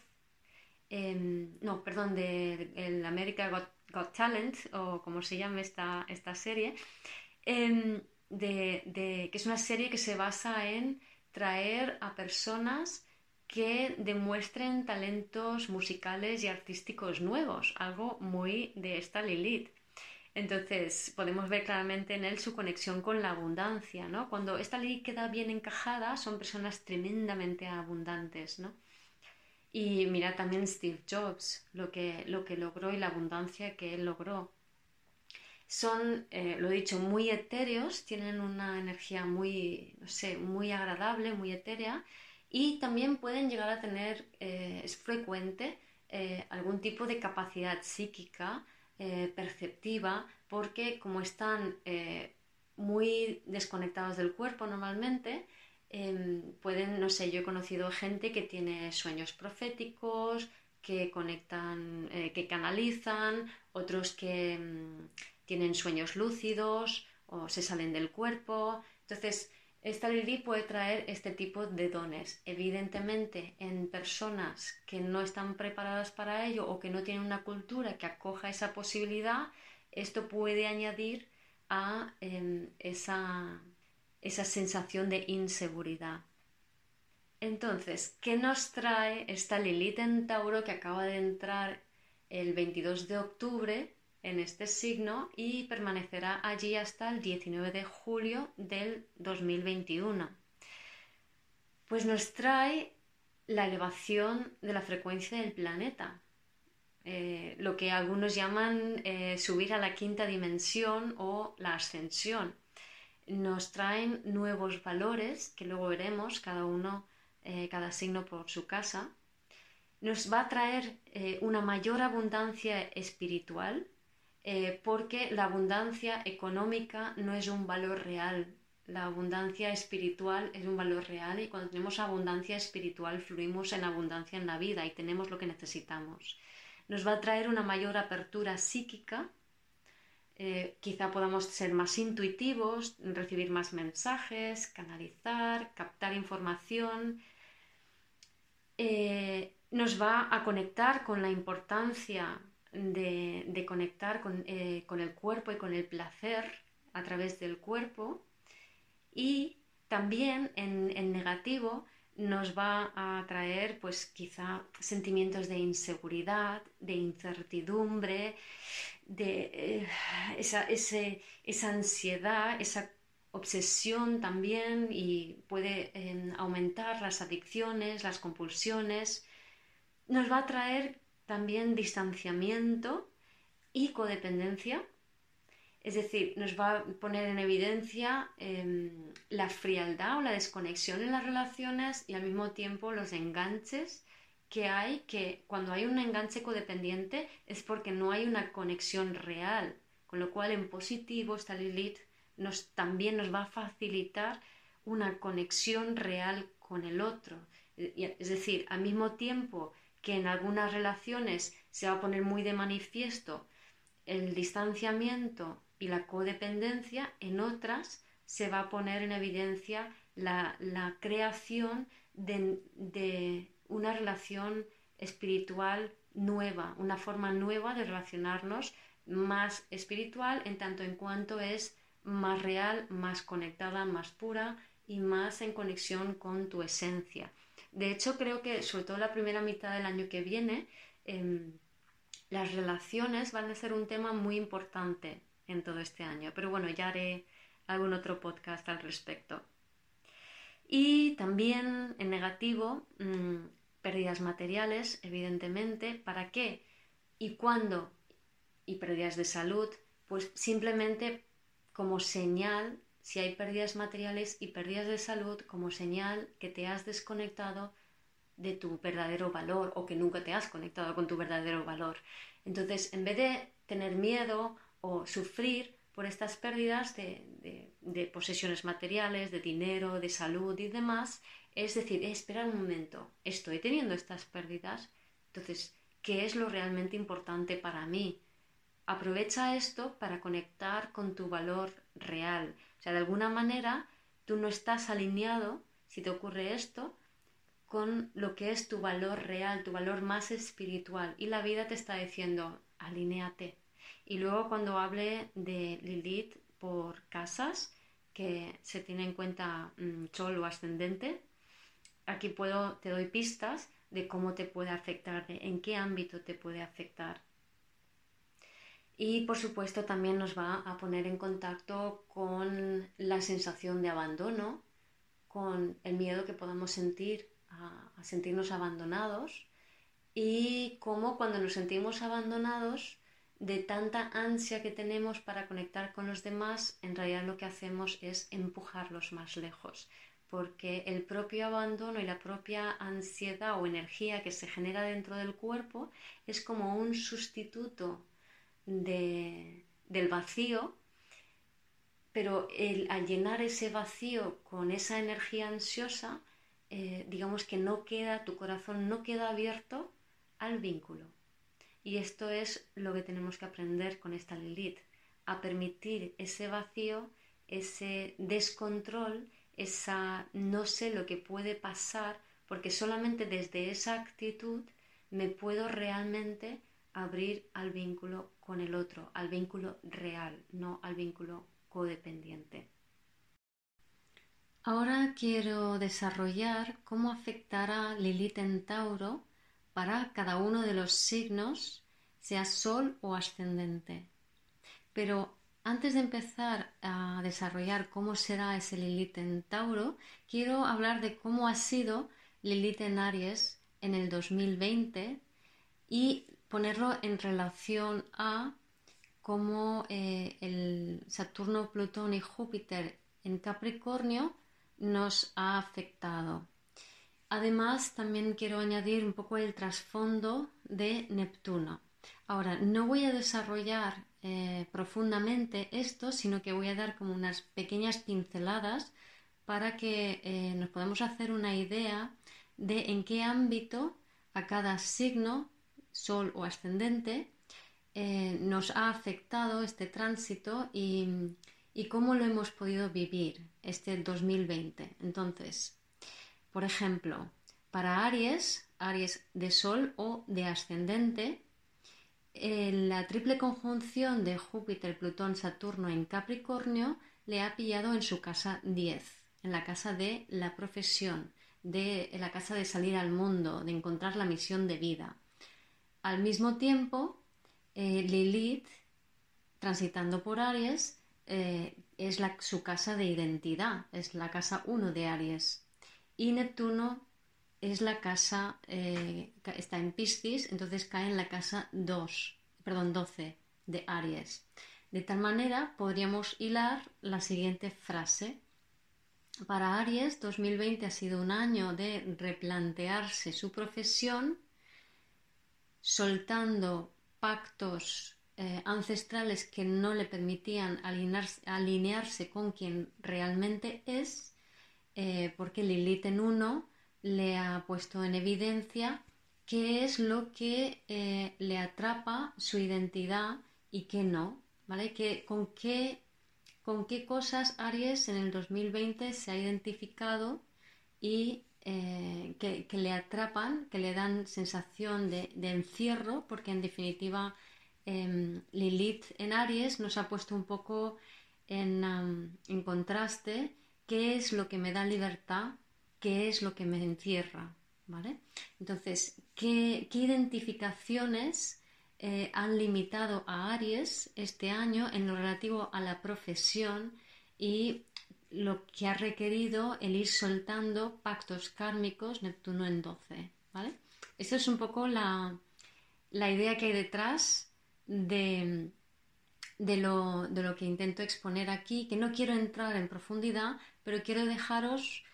em, no, perdón, de, el America Got, Talent, o como se llama esta, esta serie, em, de, que es una serie que se basa en traer a personas que demuestren talentos musicales y artísticos nuevos, algo muy de esta Lilith. Entonces, podemos ver claramente en él su conexión con la abundancia, ¿no? Cuando esta ley queda bien encajada, son personas tremendamente abundantes, ¿no? Y mira también Steve Jobs, lo que, lo que logró y la abundancia que él logró. Son, eh, lo he dicho, muy etéreos, tienen una energía muy, no sé, muy agradable, muy etérea, y también pueden llegar a tener, eh, es frecuente, eh, algún tipo de capacidad psíquica, perceptiva, porque como están muy desconectados del cuerpo normalmente, Em, pueden, no sé, yo he conocido gente que tiene sueños proféticos, que conectan, eh, que canalizan, otros que mm, tienen sueños lúcidos o se salen del cuerpo. Entonces, esta Lili puede traer este tipo de dones. Evidentemente, en personas que no están preparadas para ello o que no tienen una cultura que acoja esa posibilidad, esto puede añadir a em, esa esa sensación de inseguridad. Entonces, ¿qué nos trae esta Lilith en Tauro que acaba de entrar el 22 de octubre en este signo y permanecerá allí hasta el 19 de julio del 2021? Pues nos trae la elevación de la frecuencia del planeta, eh, lo que algunos llaman eh, subir a la quinta dimensión o la ascensión nos traen nuevos valores, que luego veremos, cada uno, eh, cada signo por su casa. Nos va a traer una mayor abundancia espiritual, eh, porque la abundancia económica no es un valor real. La abundancia espiritual es un valor real y cuando tenemos abundancia espiritual fluimos en abundancia en la vida y tenemos lo que necesitamos. Nos va a traer una mayor apertura psíquica eh, quizá podamos ser más intuitivos, recibir más mensajes, canalizar, captar información. Eh, nos va a conectar con la importancia de, conectar eh, con, el cuerpo y con el placer a través del cuerpo. Y también en, en negativo nos va a traer pues quizá sentimientos de inseguridad, de incertidumbre, de eh, esa, esa, ansiedad, esa obsesión también y puede em, aumentar las adicciones, las compulsiones. Nos va a traer también distanciamiento y codependencia. Es decir, nos va a poner en evidencia em, la frialdad o la desconexión en las relaciones y al mismo tiempo los enganches que hay que cuando hay un enganche codependiente es porque no hay una conexión real, con lo cual en positivo esta Lilith nos, también nos va a facilitar una conexión real con el otro. Es decir, al mismo tiempo que en algunas relaciones se va a poner muy de manifiesto el distanciamiento y la codependencia, en otras se va a poner en evidencia la, creación de una relación espiritual nueva, una forma nueva de relacionarnos más espiritual en tanto en cuanto es más real, más conectada, más pura y más en conexión con tu esencia. De hecho, creo que sobre todo la primera mitad del año que viene, em, las relaciones van a ser un tema muy importante en todo este año. Pero bueno, ya haré algún otro podcast al respecto. Y también en negativo, mm, pérdidas materiales, evidentemente, ¿para qué? ¿Y cuándo? Y pérdidas de salud, pues simplemente como señal, si hay pérdidas materiales y pérdidas de salud, como señal que te has desconectado de tu verdadero valor o que nunca te has conectado con tu verdadero valor. Entonces, en vez de tener miedo o sufrir por estas pérdidas de, de posesiones materiales, de dinero, de salud y demás, es decir, espera un momento, estoy teniendo estas pérdidas, entonces, ¿qué es lo realmente importante para mí? Aprovecha esto para conectar con tu valor real. O sea, de alguna manera, tú no estás alineado, si te ocurre esto, con lo que es tu valor real, tu valor más espiritual. Y la vida te está diciendo, alineate. Y luego cuando hable de Lilith por casas, que se tiene en cuenta mm, Chol o ascendente, aquí puedo, te doy pistas de cómo te puede afectar, en qué ámbito te puede afectar. Y por supuesto también nos va a poner en contacto con la sensación de abandono, con el miedo que podamos sentir a, sentirnos abandonados y cómo cuando nos sentimos abandonados de tanta ansia que tenemos para conectar con los demás, en realidad lo que hacemos es empujarlos más lejos, porque el propio abandono y la propia ansiedad o energía que se genera dentro del cuerpo es como un sustituto del vacío, pero al llenar ese vacío con esa energía ansiosa, eh, digamos que no queda, tu corazón no queda abierto al vínculo. Y esto es lo que tenemos que aprender con esta Lilith, a permitir ese vacío, ese descontrol, esa no sé lo que puede pasar, porque solamente desde esa actitud me puedo realmente abrir al vínculo con el otro, al vínculo real, no al vínculo codependiente. Ahora quiero desarrollar cómo afectará Lilith en Tauro para cada uno de los signos, sea sol o ascendente. Pero antes de empezar a desarrollar cómo será ese Lilith en Tauro, quiero hablar de cómo ha sido Lilith en Aries en el 2020 y ponerlo en relación a cómo eh, el Saturno, Plutón y Júpiter en Capricornio nos ha afectado. Además, también quiero añadir un poco el trasfondo de Neptuno. Ahora, no voy a desarrollar eh, profundamente esto, sino que voy a dar como unas pequeñas pinceladas para que eh, nos podamos hacer una idea de en qué ámbito a cada signo, sol o ascendente, eh, nos ha afectado este tránsito y, cómo lo hemos podido vivir este 2020. Entonces, por ejemplo, para Aries, Aries de Sol o de Ascendente, la triple conjunción de Júpiter, Plutón, Saturno en Capricornio le ha pillado en su casa 10, en la casa de la profesión, de la casa de salir al mundo, de encontrar la misión de vida. Al mismo tiempo, eh, Lilith, transitando por Aries, eh, es su casa de identidad, es la casa 1 de Aries y Neptuno es la casa, eh, está en Piscis, entonces cae en la casa 2, perdón, 12 de Aries. De tal manera podríamos hilar la siguiente frase. Para Aries, 2020 ha sido un año de replantearse su profesión, soltando pactos eh, ancestrales que no le permitían alinearse con quien realmente es eh, porque Lilith en uno le ha puesto en evidencia qué es lo que eh, le atrapa su identidad y qué no, ¿vale? Con, qué, con qué cosas Aries en el 2020 se ha identificado y eh, que, le atrapan, que le dan sensación de, encierro, porque en definitiva em, Lilith en Aries nos ha puesto un poco en, en contraste qué es lo que me da libertad, qué es lo que me encierra. Entonces, ¿qué, identificaciones eh, han limitado a Aries este año en lo relativo a la profesión y lo que ha requerido el ir soltando pactos kármicos Neptuno en 12, ¿vale? Esa es un poco la, la idea que hay detrás de, de lo, de lo, que intento exponer aquí, que no quiero entrar en profundidad, pero quiero dejaros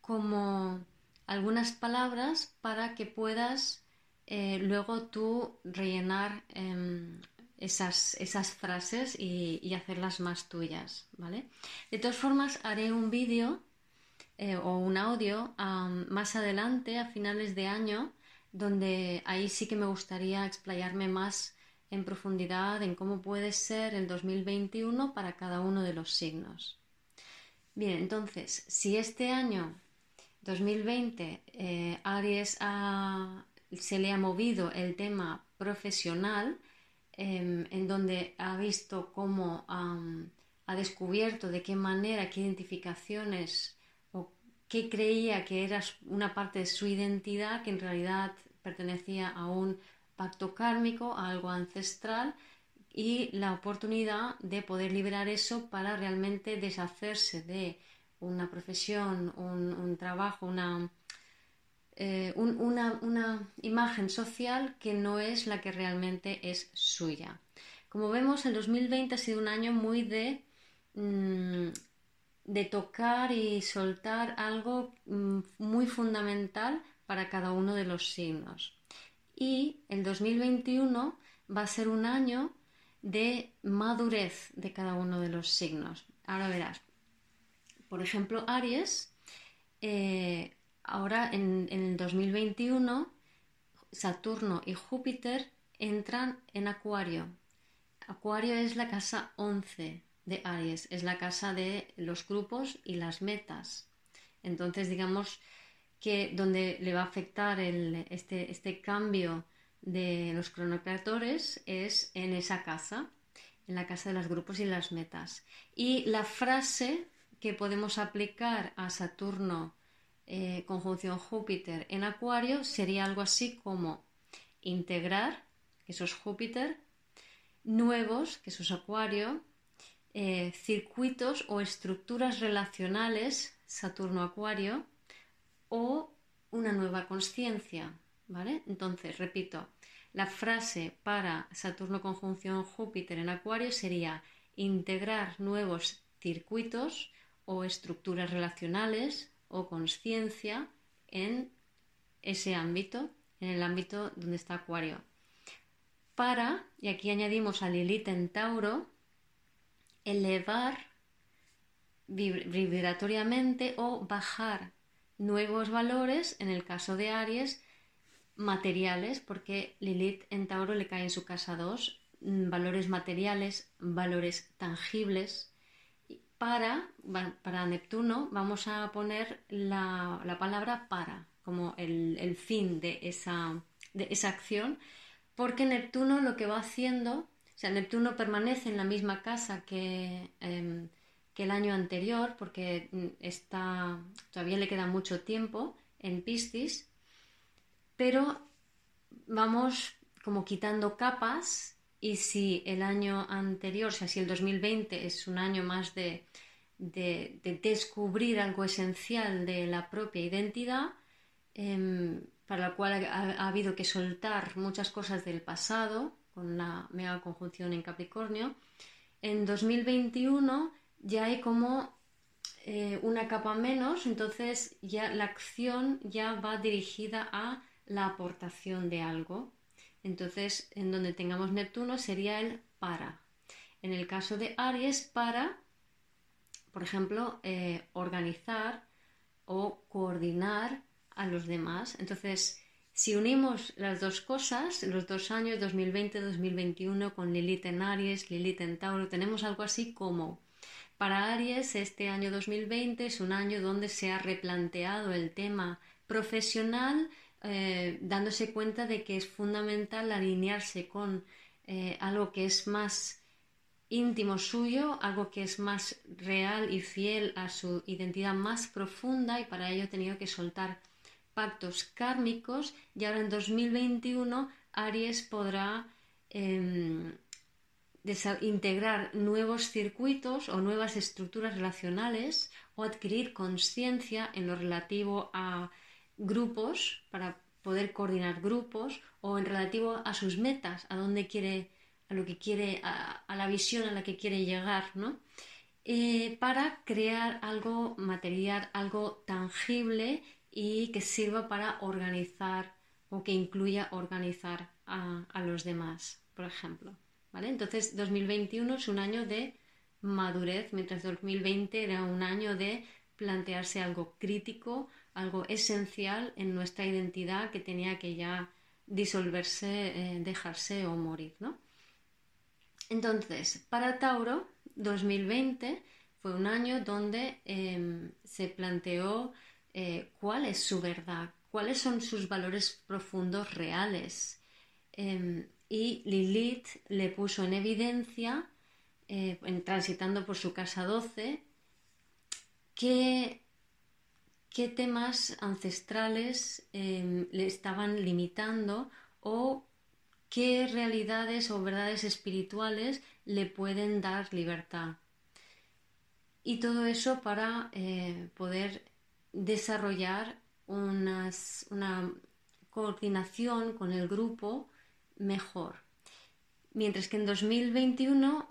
como algunas palabras para que puedas eh, luego tú rellenar em, esas, esas, frases y, hacerlas más tuyas, ¿vale? De todas formas, haré un vídeo eh, o un audio más adelante, a finales de año, donde ahí sí que me gustaría explayarme más en profundidad en cómo puede ser el 2021 para cada uno de los signos. Bien, entonces, si este año 2020 eh, Aries se le ha movido el tema profesional, em, en donde ha visto cómo ha descubierto de qué manera, qué identificaciones o que creía que era una parte de su identidad, que en realidad pertenecía a un pacto kármico, a algo ancestral, y la oportunidad de poder liberar eso para realmente deshacerse de una profesión, un, trabajo, una, eh, una, imagen social que no es la que realmente es suya. Como vemos, el 2020 ha sido un año muy de mm, de tocar y soltar algo mm, muy fundamental para cada uno de los signos. Y el 2021 va a ser un año de madurez de cada uno de los signos. Ahora verás. Por ejemplo, Aries, eh, ahora en, el 2021, Saturno y Júpiter entran en Acuario. Acuario es la casa 11 de Aries, es la casa de los grupos y las metas. Entonces, digamos que donde le va a afectar este, este, cambio de los cronocreatores es en esa casa, en la casa de los grupos y las metas. Y la frase que podemos aplicar a Saturno eh, conjunción Júpiter en Acuario sería algo así como integrar, que eso es Júpiter, nuevos, que eso es Acuario, eh, circuitos o estructuras relacionales, Saturno Acuario, o una nueva conciencia, ¿vale? Entonces, repito, la frase para Saturno conjunción Júpiter en Acuario sería integrar nuevos circuitos o estructuras relacionales o conciencia en ese ámbito, en el ámbito donde está Acuario. Para, y aquí añadimos a Lilith en Tauro, elevar vibratoriamente o bajar nuevos valores, en el caso de Aries, materiales, porque Lilith en Tauro le cae en su casa 2, mm, valores materiales, valores tangibles. Para, para Neptuno vamos a poner la, palabra para, como el, fin de esa, de esa acción, porque Neptuno lo que va haciendo o sea, Neptuno permanece en la misma casa que, em, que el año anterior porque mm, está, todavía le queda mucho tiempo en Piscis, pero vamos como quitando capas y si el año anterior, o sea, si el 2020 es un año más de, de, descubrir algo esencial de la propia identidad, em, para la cual ha, habido que soltar muchas cosas del pasado, con una mega conjunción en Capricornio. En 2021 ya hay como eh, una capa menos, entonces ya la acción ya va dirigida a la aportación de algo. Entonces, en donde tengamos Neptuno sería el para. En el caso de Aries, para, por ejemplo, eh, organizar o coordinar a los demás. Entonces, si unimos las dos cosas, los dos años 2020-2021 con Lilith en Aries, Lilith en Tauro, tenemos algo así como para Aries este año 2020 es un año donde se ha replanteado el tema profesional, eh, dándose cuenta de que es fundamental alinearse con eh, algo que es más íntimo suyo, algo que es más real y fiel a su identidad más profunda y para ello ha tenido que soltar pactos kármicos y ahora en 2021 Aries podrá em, integrar nuevos circuitos o nuevas estructuras relacionales o adquirir conciencia en lo relativo a grupos para poder coordinar grupos o en relativo a sus metas, a dónde quiere, a lo que quiere, a, la visión a la que quiere llegar, ¿no? Eh, para crear algo material, algo tangible y que sirva para organizar o que incluya organizar a, los demás, por ejemplo. ¿vale? Entonces, 2021 es un año de madurez, mientras 2020 era un año de plantearse algo crítico, algo esencial en nuestra identidad que tenía que ya disolverse, eh, dejarse o morir. ¿no? Entonces, para Tauro, 2020 fue un año donde em, se planteó eh, cuál es su verdad, cuáles son sus valores profundos reales. Em, y Lilith le puso en evidencia, eh, transitando por su casa 12, qué, qué temas ancestrales em, le estaban limitando o qué realidades o verdades espirituales le pueden dar libertad. Y todo eso para eh, poder desarrollar una coordinación con el grupo mejor. Mientras que en 2021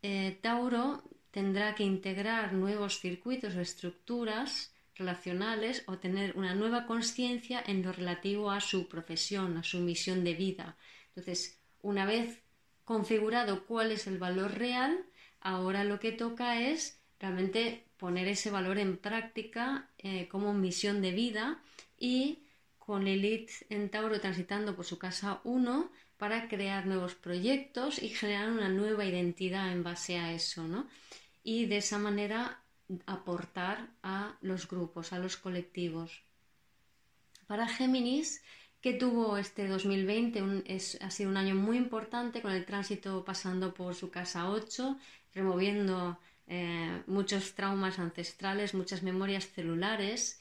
eh, Tauro tendrá que integrar nuevos circuitos o estructuras relacionales o tener una nueva conciencia en lo relativo a su profesión, a su misión de vida. Entonces, una vez configurado cuál es el valor real, ahora lo que toca es realmente poner ese valor en práctica eh, como misión de vida y con Lilith en Tauro transitando por su casa 1 para crear nuevos proyectos y generar una nueva identidad en base a eso, ¿no? Y de esa manera aportar a los grupos, a los colectivos. Para Géminis, que tuvo este 2020, ha sido un año muy importante con el tránsito pasando por su casa 8, removiendo eh, muchos traumas ancestrales, muchas memorias celulares,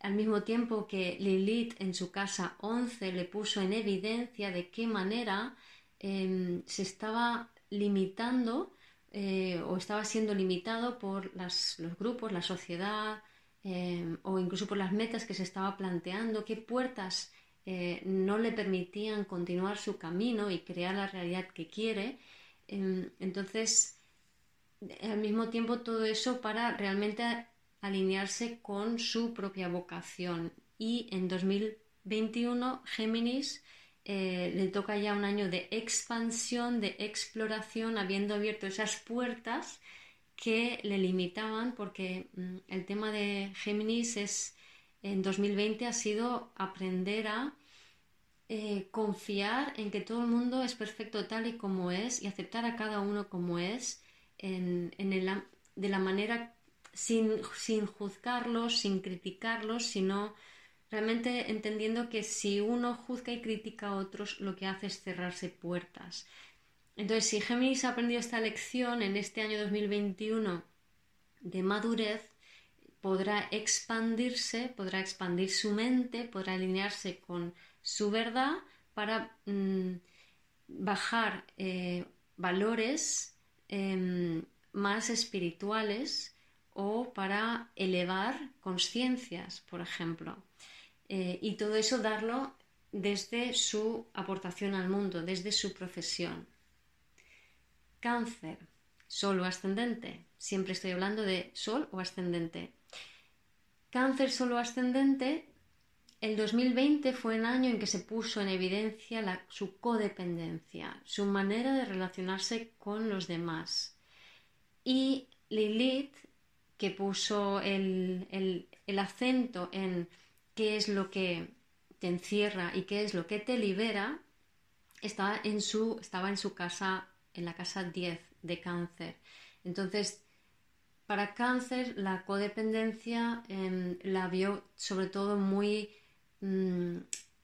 al mismo tiempo que Lilith en su casa 11 le puso en evidencia de qué manera em, se estaba limitando eh, o estaba siendo limitado por los grupos, la sociedad em, o incluso por las metas que se estaba planteando, qué puertas eh, no le permitían continuar su camino y crear la realidad que quiere. Em, entonces, al mismo tiempo todo eso para realmente alinearse con su propia vocación. Y en 2021 Géminis eh, le toca ya un año de expansión, de exploración, habiendo abierto esas puertas que le limitaban, porque mm, el tema de Géminis es en 2020 ha sido aprender a eh, confiar en que todo el mundo es perfecto tal y como es y aceptar a cada uno como es en, el, de la manera sin, sin juzgarlos, sin criticarlos, sino realmente entendiendo que si uno juzga y critica a otros, lo que hace es cerrarse puertas. Entonces, si Géminis ha aprendido esta lección en este año 2021 de madurez, podrá expandirse, podrá expandir su mente, podrá alinearse con su verdad para mm, bajar eh, valores em, más espirituales o para elevar conciencias, por ejemplo. Eh, y todo eso darlo desde su aportación al mundo, desde su profesión. Cáncer, sol o ascendente. Siempre estoy hablando de sol o ascendente. Cáncer solo ascendente, el 2020 fue el año en que se puso en evidencia su codependencia, su manera de relacionarse con los demás. Y Lilith que puso el, acento en qué es lo que te encierra y qué es lo que te libera, estaba en su, estaba en su casa, en la casa 10 de cáncer. Entonces, para cáncer, la codependencia em, la vio sobre todo muy, mm,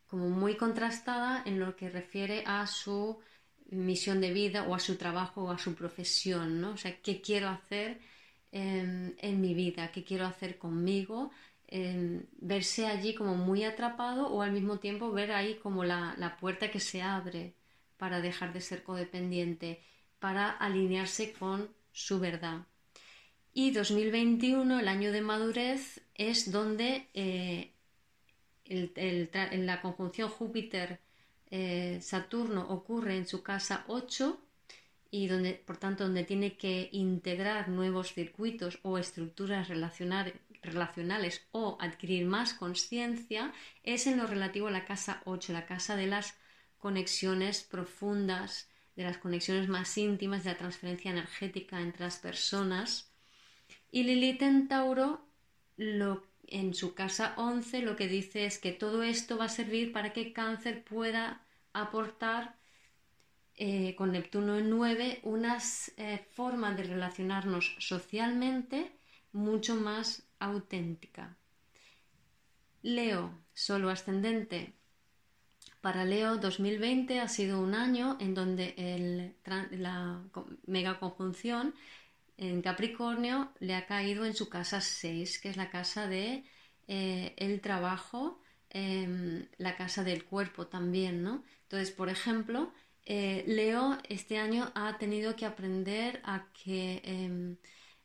como muy contrastada en lo que refiere a su misión de vida o a su trabajo o a su profesión, ¿no? O sea, ¿qué quiero hacer? en, mi vida, qué quiero hacer conmigo, verse allí como muy atrapado o al mismo tiempo ver ahí como la, la puerta que se abre para dejar de ser codependiente, para alinearse con su verdad. Y 2021, el año de madurez, es donde eh, en la conjunción Júpiter-Saturno eh, ocurre en su casa 8 y donde, por tanto, donde tiene que integrar nuevos circuitos o estructuras relacionales o adquirir más conciencia, es en lo relativo a la casa 8, la casa de las conexiones profundas, de las conexiones más íntimas, de la transferencia energética entre las personas. Y Lilith en Tauro, en su casa 11, lo que dice es que todo esto va a servir para que cáncer pueda aportar eh, con Neptuno en 9 unas eh, de relacionarnos socialmente mucho más auténtica. Leo, solo ascendente. Para Leo 2020 ha sido un año en donde la mega conjunción en Capricornio le ha caído en su casa 6, que es la casa de eh, el trabajo, em, la casa del cuerpo también, ¿no? Entonces, por ejemplo, eh, Leo este año ha tenido que aprender a que em,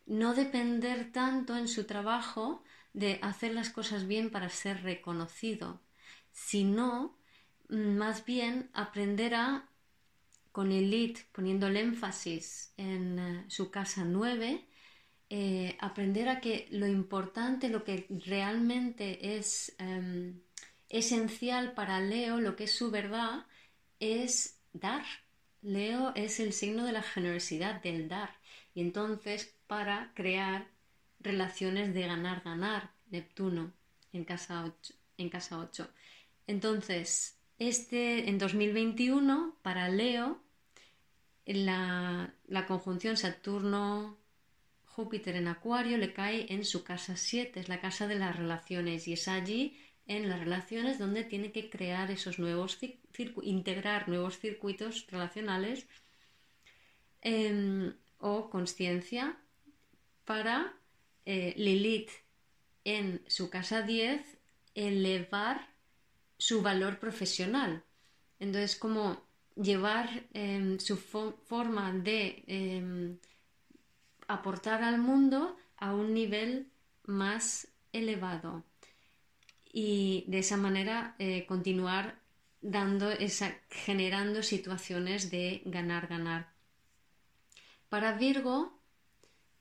no depender tanto en su trabajo de hacer las cosas bien para ser reconocido, sino mm, más bien aprender a, con Elite, poniendo el énfasis en eh, su casa 9, eh, aprender a que lo importante, lo que realmente es em, esencial para Leo, lo que es su verdad, es dar. Leo es el signo de la generosidad, del dar. Y entonces, para crear relaciones de ganar-ganar, Neptuno, en casa 8. En casa 8. Entonces, este en 2021, para Leo, la, la conjunción Saturno Júpiter en Acuario le cae en su casa 7, es la casa de las relaciones y es allí en las relaciones donde tiene que crear esos nuevos integrar nuevos circuitos relacionales em, o conciencia para eh, Lilith en su casa 10 elevar su valor profesional. Entonces, como llevar em, su forma de em, aportar al mundo a un nivel más elevado y de esa manera eh, continuar dando esa, generando situaciones de ganar ganar para Virgo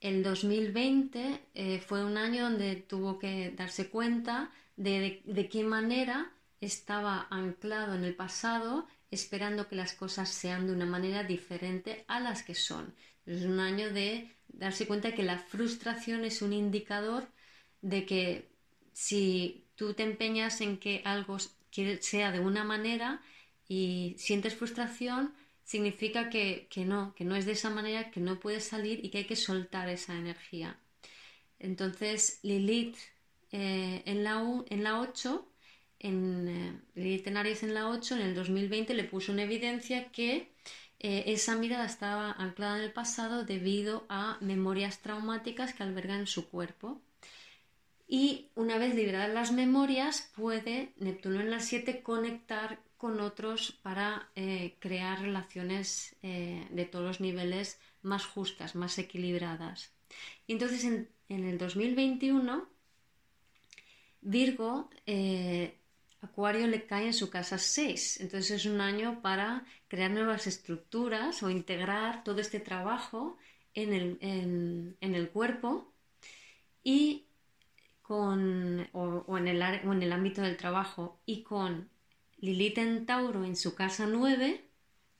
el 2020 eh, fue un año donde tuvo que darse cuenta de, de qué manera estaba anclado en el pasado esperando que las cosas sean de una manera diferente a las que son. Es un año de darse cuenta de que la frustración es un indicador de que si tú te empeñas en que algo sea de una manera y sientes frustración, significa que, no, que no es de esa manera, que no puedes salir y que hay que soltar esa energía. Entonces, Lilith eh, en, la en la 8, en, eh, Lilith en Aries en la 8, en el 2020 le puso en evidencia que eh, esa mirada estaba anclada en el pasado debido a memorias traumáticas que albergan en su cuerpo. Y una vez liberadas las memorias, puede Neptuno en la 7 conectar con otros para eh, crear relaciones eh, de todos los niveles más justas, más equilibradas. Y entonces en, el 2021, Virgo, eh, Acuario le cae en su casa 6. Entonces es un año para crear nuevas estructuras o integrar todo este trabajo en el, en el cuerpo y con, o, en el, o en el ámbito del trabajo y con Lilith en Tauro en su casa 9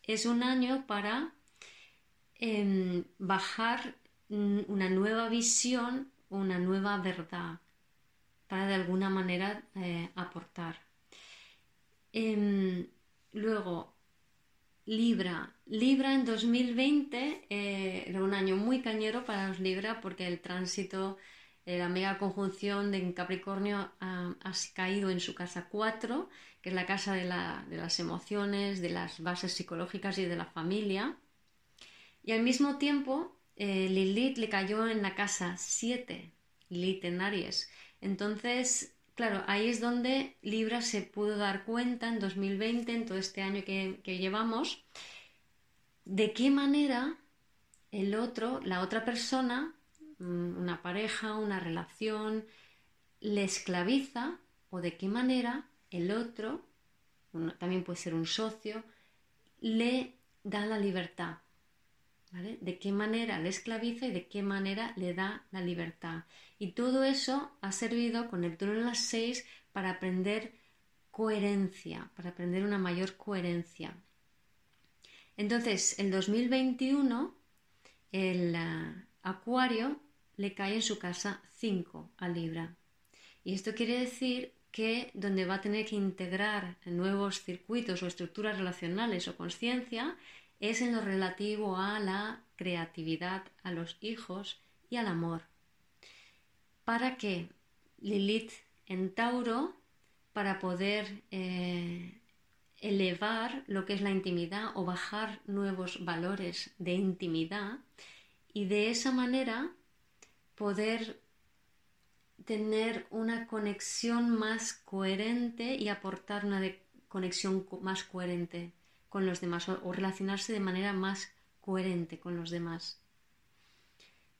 es un año para em, bajar una nueva visión, una nueva verdad, para de alguna manera eh, aportar. Em, luego, Libra. Libra en 2020 eh, era un año muy cañero para los Libra porque el tránsito eh, la mega conjunción de Capricornio ha, caído en su casa 4, que es la casa de, las emociones, de las bases psicológicas y de la familia. Y al mismo tiempo, eh, Lilith le cayó en la casa 7, Lilith en Aries. Entonces, claro, ahí es donde Libra se pudo dar cuenta en 2020, en todo este año que llevamos, de qué manera el otro, la otra persona, Mm, una pareja, una relación, le esclaviza o de qué manera el otro, también puede ser un socio, le da la libertad. De qué manera le esclaviza y de qué manera le da la libertad. Y todo eso ha servido con el turno de las seis para aprender coherencia, para aprender una mayor coherencia. Entonces, el 2021, el uh, Acuario le cae en su casa 5 a Libra. Y esto quiere decir que donde va a tener que integrar nuevos circuitos o estructuras relacionales o conciencia es en lo relativo a la creatividad, a los hijos y al amor. Para que Lilith en Tauro, para poder eh, elevar lo que es la intimidad o bajar nuevos valores de intimidad y de esa manera poder tener una conexión más coherente y aportar una conexión más coherente con los demás o, relacionarse de manera más coherente con los demás.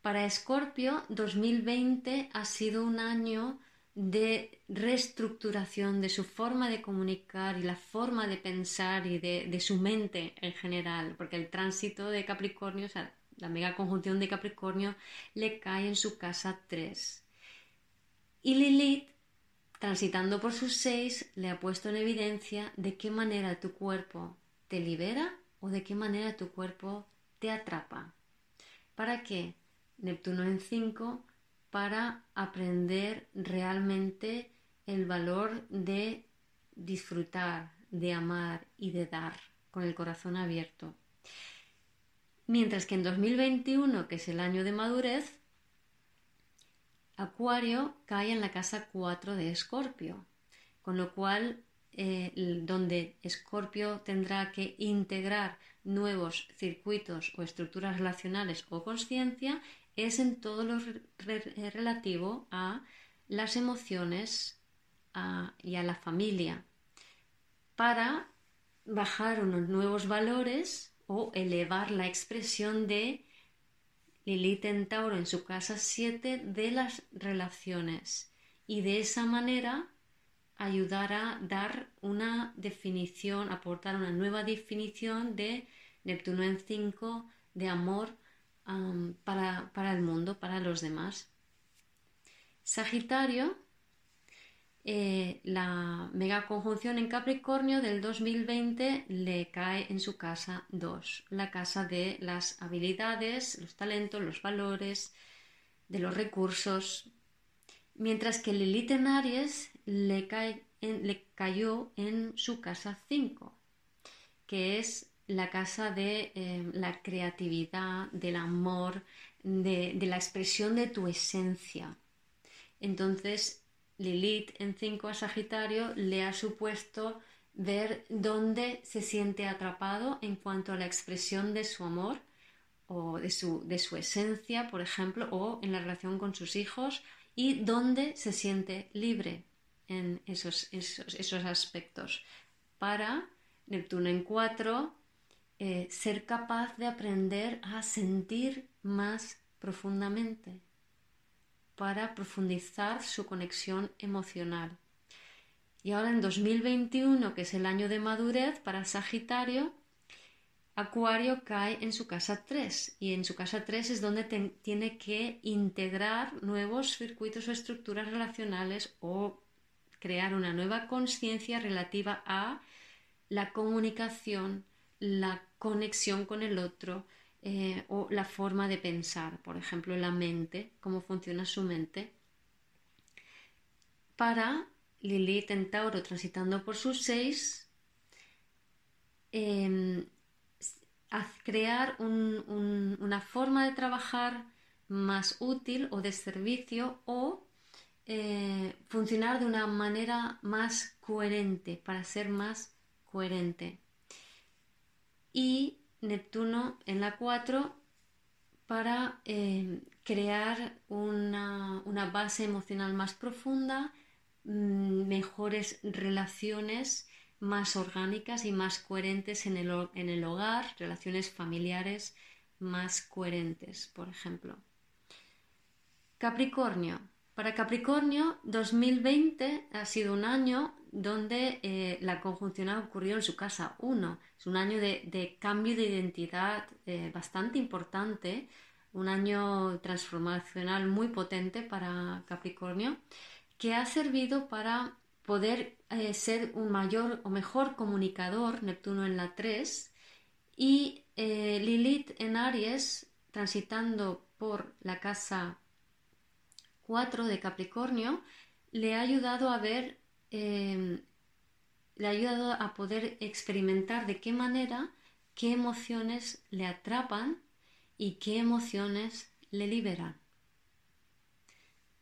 Para Escorpio, 2020 ha sido un año de reestructuración de su forma de comunicar y la forma de pensar y de, su mente en general, porque el tránsito de Capricornio, o sea, la mega conjunción de Capricornio, le cae en su casa 3. Y Lilith, transitando por sus 6, le ha puesto en evidencia de qué manera tu cuerpo te libera o de qué manera tu cuerpo te atrapa. ¿Para qué? Neptuno en 5 para aprender realmente el valor de disfrutar, de amar y de dar con el corazón abierto. Mientras que en 2021, que es el año de madurez, Acuario cae en la casa 4 de Escorpio, con lo cual eh, donde Escorpio tendrá que integrar nuevos circuitos o estructuras relacionales o conciencia es en todo lo eh, relativo a las emociones y a la familia para bajar unos nuevos valores o elevar la expresión de Lilith en Tauro en su casa 7 de las relaciones y de esa manera ayudar a dar una definición, aportar una nueva definición de Neptuno en 5 de amor para, el mundo, para los demás. Sagitario, eh, la mega conjunción en Capricornio del 2020 le cae en su casa 2, la casa de las habilidades, los talentos, los valores, de los recursos, mientras que Lilith en Aries le, cae le cayó en su casa 5, que es la casa de eh, la creatividad, del amor, de, la expresión de tu esencia. Entonces, Lilith en 5 a Sagitario le ha supuesto ver dónde se siente atrapado en cuanto a la expresión de su amor o de su, de su esencia, por ejemplo, o en la relación con sus hijos, y dónde se siente libre en esos, esos, esos aspectos. Para Neptuno en 4 eh, ser capaz de aprender a sentir más profundamente para profundizar su conexión emocional. Y ahora en 2021, que es el año de madurez para Sagitario, Acuario cae en su casa 3 y en su casa 3 es donde tiene que integrar nuevos circuitos o estructuras relacionales o crear una nueva conciencia relativa a la comunicación, la conexión con el otro eh, o la forma de pensar, por ejemplo, la mente, cómo funciona su mente. Para Lilith en Tauro transitando por sus seis, em, crear una forma de trabajar más útil o de servicio o eh, funcionar de una manera más coherente, para ser más coherente y Neptuno en la 4 para eh, crear una, base emocional más profunda, mm, mejores relaciones más orgánicas y más coherentes en el, en el hogar, relaciones familiares más coherentes, por ejemplo. Capricornio. Para Capricornio, 2020 ha sido un año donde eh, la conjunción ha ocurrido en su casa 1. Es un año de, cambio de identidad eh, bastante importante, un año transformacional muy potente para Capricornio, que ha servido para poder eh, ser un mayor o mejor comunicador, Neptuno en la 3, y Lilith en Aries, transitando por la casa 4 de Capricornio, le ha ayudado a ver Em, le ha ayudado a poder experimentar de qué manera, qué emociones le atrapan y qué emociones le liberan.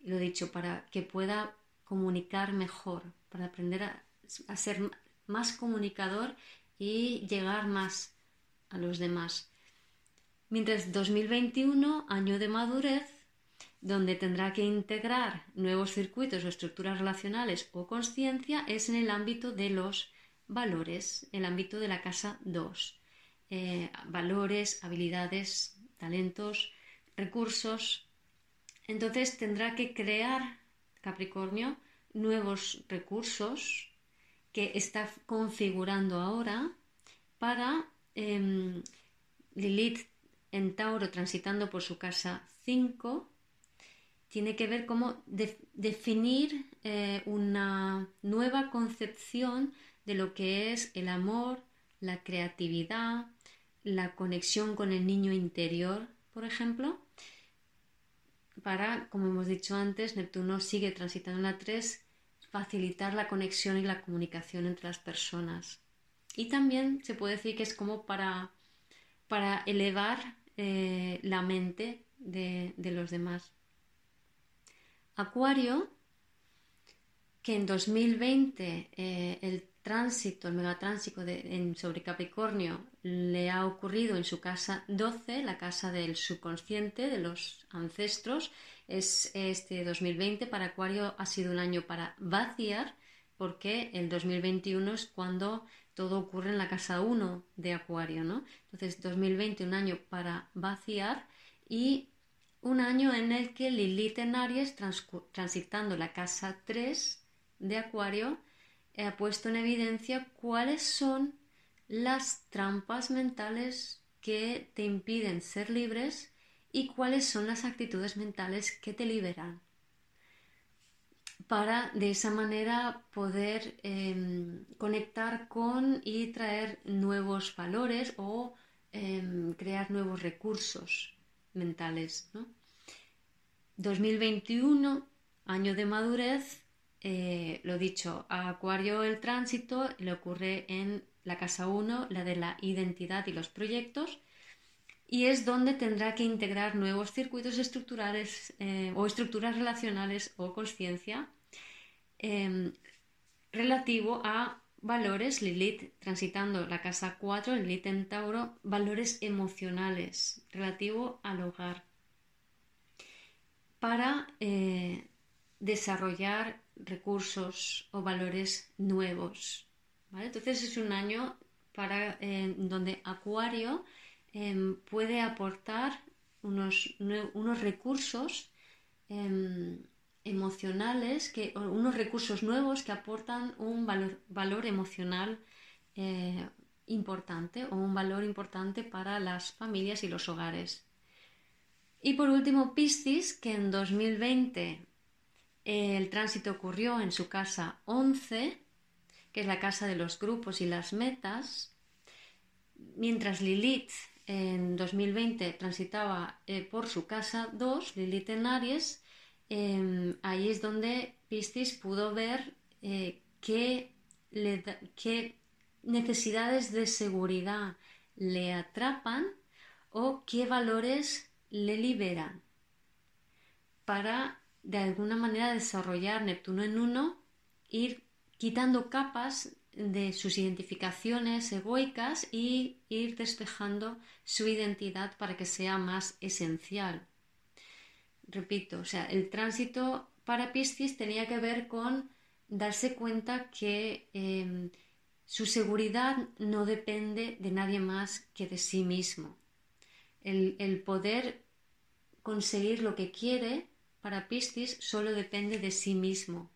Lo dicho, para que pueda comunicar mejor, para aprender a, a ser más comunicador y llegar más a los demás. Mientras 2021, año de madurez, donde tendrá que integrar nuevos circuitos o estructuras relacionales o conciencia es en el ámbito de los valores, el ámbito de la casa 2. Eh, valores, habilidades, talentos, recursos. Entonces tendrá que crear Capricornio nuevos recursos que está configurando ahora para em, Lilith en Tauro transitando por su casa 5 tiene que ver cómo definir eh, una nueva concepción de lo que es el amor, la creatividad, la conexión con el niño interior, por ejemplo, para, como hemos dicho antes, Neptuno sigue transitando la 3, facilitar la conexión y la comunicación entre las personas. Y también se puede decir que es como para, para elevar eh, la mente de los demás. Acuario, que en 2020 eh, el tránsito, el megatránsito de, sobre Capricornio le ha ocurrido en su casa 12, la casa del subconsciente, de los ancestros. Es este 2020 para Acuario ha sido un año para vaciar, porque el 2021 es cuando todo ocurre en la casa 1 de Acuario, ¿no? Entonces, 2020 un año para vaciar y un año en el que Lilith en Aries, transitando la casa 3 de Acuario, ha puesto en evidencia cuáles son las trampas mentales que te impiden ser libres y cuáles son las actitudes mentales que te liberan. Para de esa manera poder em, conectar con y traer nuevos valores o em, crear nuevos recursos mentales. 2021, año de madurez, eh, lo dicho, a Acuario el tránsito le ocurre en la casa 1, la de la identidad y los proyectos, y es donde tendrá que integrar nuevos circuitos estructurales eh, o estructuras relacionales o conciencia em, relativo a valores, Lilith transitando la casa 4, Lilith en Tauro, valores emocionales relativo al hogar para eh, desarrollar recursos o valores nuevos. Entonces es un año para, eh, donde Acuario em, puede aportar unos, unos recursos em, emocionales, que, unos recursos nuevos que aportan un valor, valor emocional eh, importante o un valor importante para las familias y los hogares. Y por último, Piscis, que en 2020 eh, el tránsito ocurrió en su casa 11, que es la casa de los grupos y las metas, mientras Lilith en 2020 transitaba eh, por su casa 2, Lilith en Aries, Em, ahí es donde Piscis pudo ver eh, qué, necesidades de seguridad le atrapan o qué valores le liberan para de alguna manera desarrollar Neptuno en uno, ir quitando capas de sus identificaciones egoicas y ir despejando su identidad para que sea más esencial repito, o sea, el tránsito para Piscis tenía que ver con darse cuenta que em, su seguridad no depende de nadie más que de sí mismo. El, el, poder conseguir lo que quiere para Piscis solo depende de sí mismo.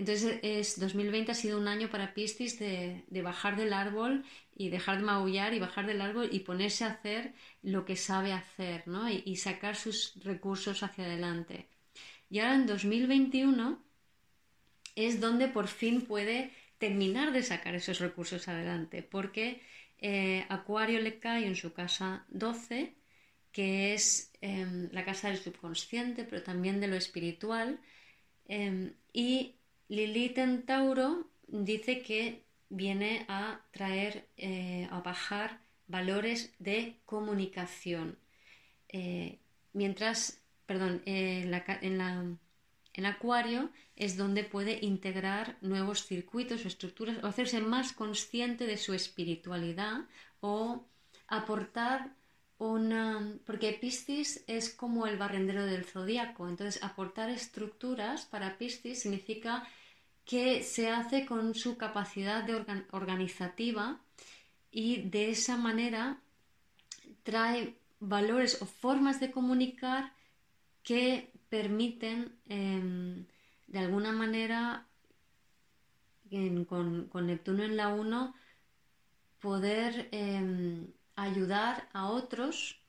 Entonces, es, 2020 ha sido un año para Piscis de, bajar del árbol y dejar de maullar y bajar del árbol y ponerse a hacer lo que sabe hacer, ¿no? Y, sacar sus recursos hacia adelante. Y ahora en 2021 es donde por fin puede terminar de sacar esos recursos adelante, porque eh, Acuario le cae en su casa 12, que es em, la casa del subconsciente, pero también de lo espiritual, em, y Lilith en Tauro dice que viene a traer, eh, a bajar valores de comunicación. Eh, mientras, perdón, eh, en, Acuario es donde puede integrar nuevos circuitos o estructuras o hacerse más consciente de su espiritualidad o aportar una... porque Piscis es como el barrendero del zodiaco, entonces aportar estructuras para Piscis significa que se hace con su capacidad de organizativa y de esa manera trae valores o formas de comunicar que permiten em, de alguna manera con, Neptuno en la 1 poder em, ayudar a otros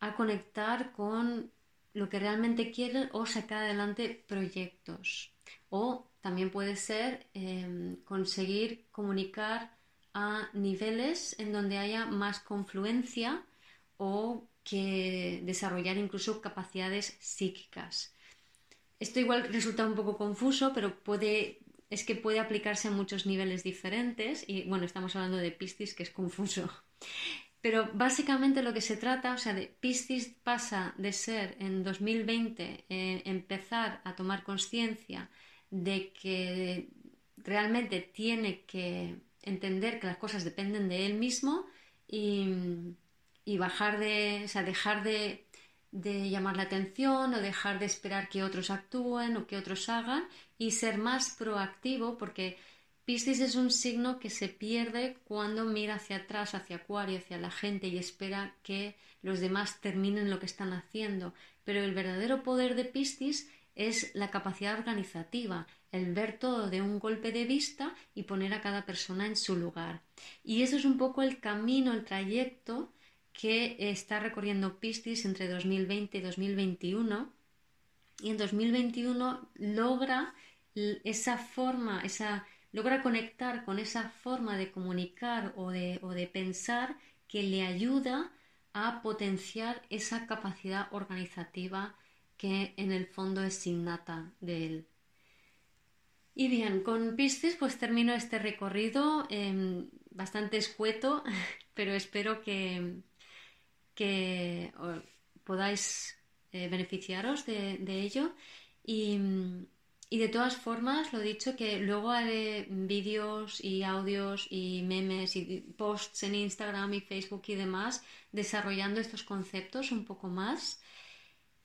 a conectar con lo que realmente quieren o sacar adelante proyectos. O también puede ser em, conseguir comunicar a niveles en donde haya más confluencia o que desarrollar incluso capacidades psíquicas. Esto igual resulta un poco confuso, pero puede, es que puede aplicarse a muchos niveles diferentes y bueno, estamos hablando de Piscis que es confuso. Pero básicamente lo que se trata, o sea, de Piscis pasa de ser en 2020 eh, empezar a tomar conciencia de que realmente tiene que entender que las cosas dependen de él mismo y, bajar de, o sea, dejar de, de, llamar la atención o dejar de esperar que otros actúen o que otros hagan y ser más proactivo porque Piscis es un signo que se pierde cuando mira hacia atrás, hacia Acuario, hacia la gente y espera que los demás terminen lo que están haciendo. Pero el verdadero poder de Piscis es la capacidad organizativa, el ver todo de un golpe de vista y poner a cada persona en su lugar. Y eso es un poco el camino, el trayecto que está recorriendo Piscis entre 2020 y 2021. Y en 2021 logra esa forma, esa, logra conectar con esa forma de comunicar o de, o de pensar que le ayuda a potenciar esa capacidad organizativa que en el fondo es innata de él. Y bien, con Piscis pues termino este recorrido em, bastante escueto, pero espero que, que podáis eh, beneficiaros de, ello. Y, y, de todas formas, lo dicho, que luego haré vídeos y audios y memes y posts en Instagram y Facebook y demás desarrollando estos conceptos un poco más.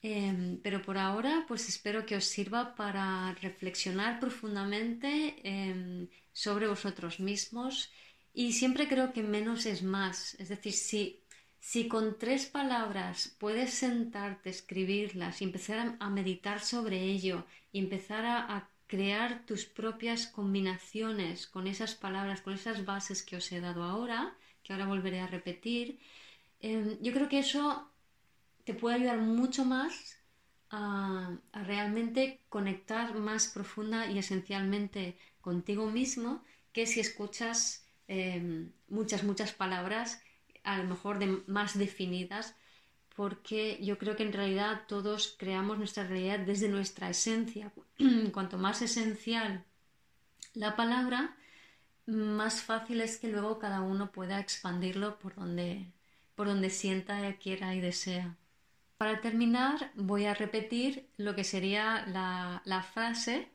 Em, pero por ahora, pues espero que os sirva para reflexionar profundamente em, sobre vosotros mismos y siempre creo que menos es más. Es decir, si, si con tres palabras puedes sentarte, escribirlas y empezar a, meditar sobre ello y empezar a, crear tus propias combinaciones con esas palabras, con esas bases que os he dado ahora, que ahora volveré a repetir, em, yo creo que eso te puede ayudar mucho más a, realmente conectar más profunda y esencialmente contigo mismo que si escuchas em, muchas, muchas palabras, a lo mejor de, más definidas, porque yo creo que en realidad todos creamos nuestra realidad desde nuestra esencia. Cuanto más esencial la palabra, más fácil es que luego cada uno pueda expandirlo por donde, por donde sienta, quiera y desea. Para terminar, voy a repetir lo que sería la, frase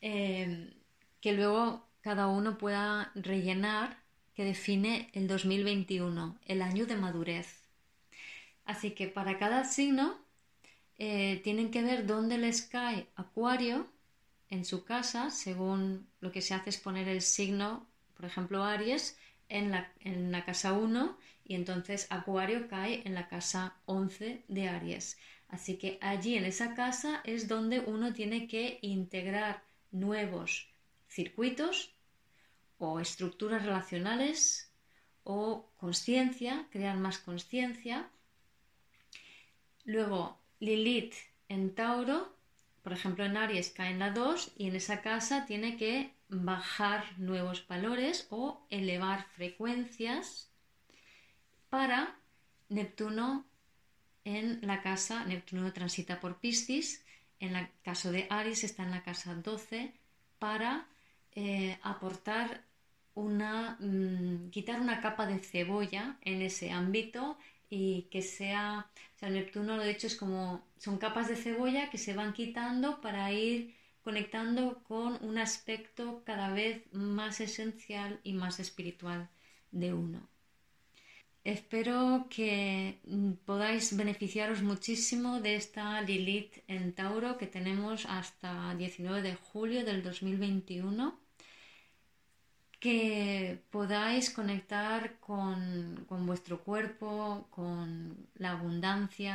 eh, que luego cada uno pueda rellenar que define el 2021, el año de madurez. Así que para cada signo eh, tienen que ver dónde les cae Acuario en su casa, según lo que se hace es poner el signo, por ejemplo, Aries, en la, en la casa 1 y entonces Acuario cae en la casa 11 de Aries. Así que allí en esa casa es donde uno tiene que integrar nuevos circuitos o estructuras relacionales o conciencia, crear más conciencia. Luego Lilith en Tauro, por ejemplo en Aries cae en la 2 y en esa casa tiene que bajar nuevos valores o elevar frecuencias para Neptuno en la casa, Neptuno transita por Piscis, en el caso de Aries está en la casa 12 para eh, aportar una, mm, quitar una capa de cebolla en ese ámbito y que sea, o sea, Neptuno lo de hecho es como, son capas de cebolla que se van quitando para ir conectando con un aspecto cada vez más esencial y más espiritual de uno. Espero que podáis beneficiaros muchísimo de esta Lilith en Tauro que tenemos hasta 19 de julio del 2021. Que podáis conectar con, con vuestro cuerpo, con la abundancia,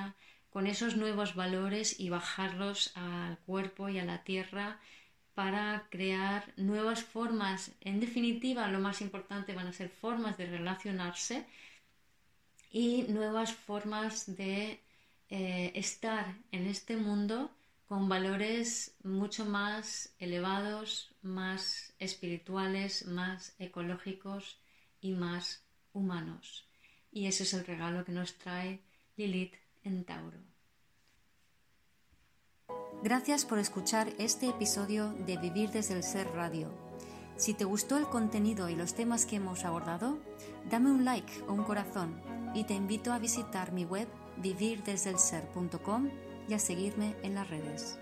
con esos nuevos valores y bajarlos al cuerpo y a la tierra para crear nuevas formas. En definitiva, lo más importante van a ser formas de relacionarse y nuevas formas de eh, estar en este mundo con valores mucho más elevados, más espirituales, más ecológicos y más humanos. Y ese es el regalo que nos trae Lilith en Tauro.
Gracias por escuchar este episodio de Vivir desde el Ser Radio. Si te gustó el contenido y los temas que hemos abordado, dame un like o un corazón y te invito a visitar mi web vivirdesdelser.com y a seguirme en las redes.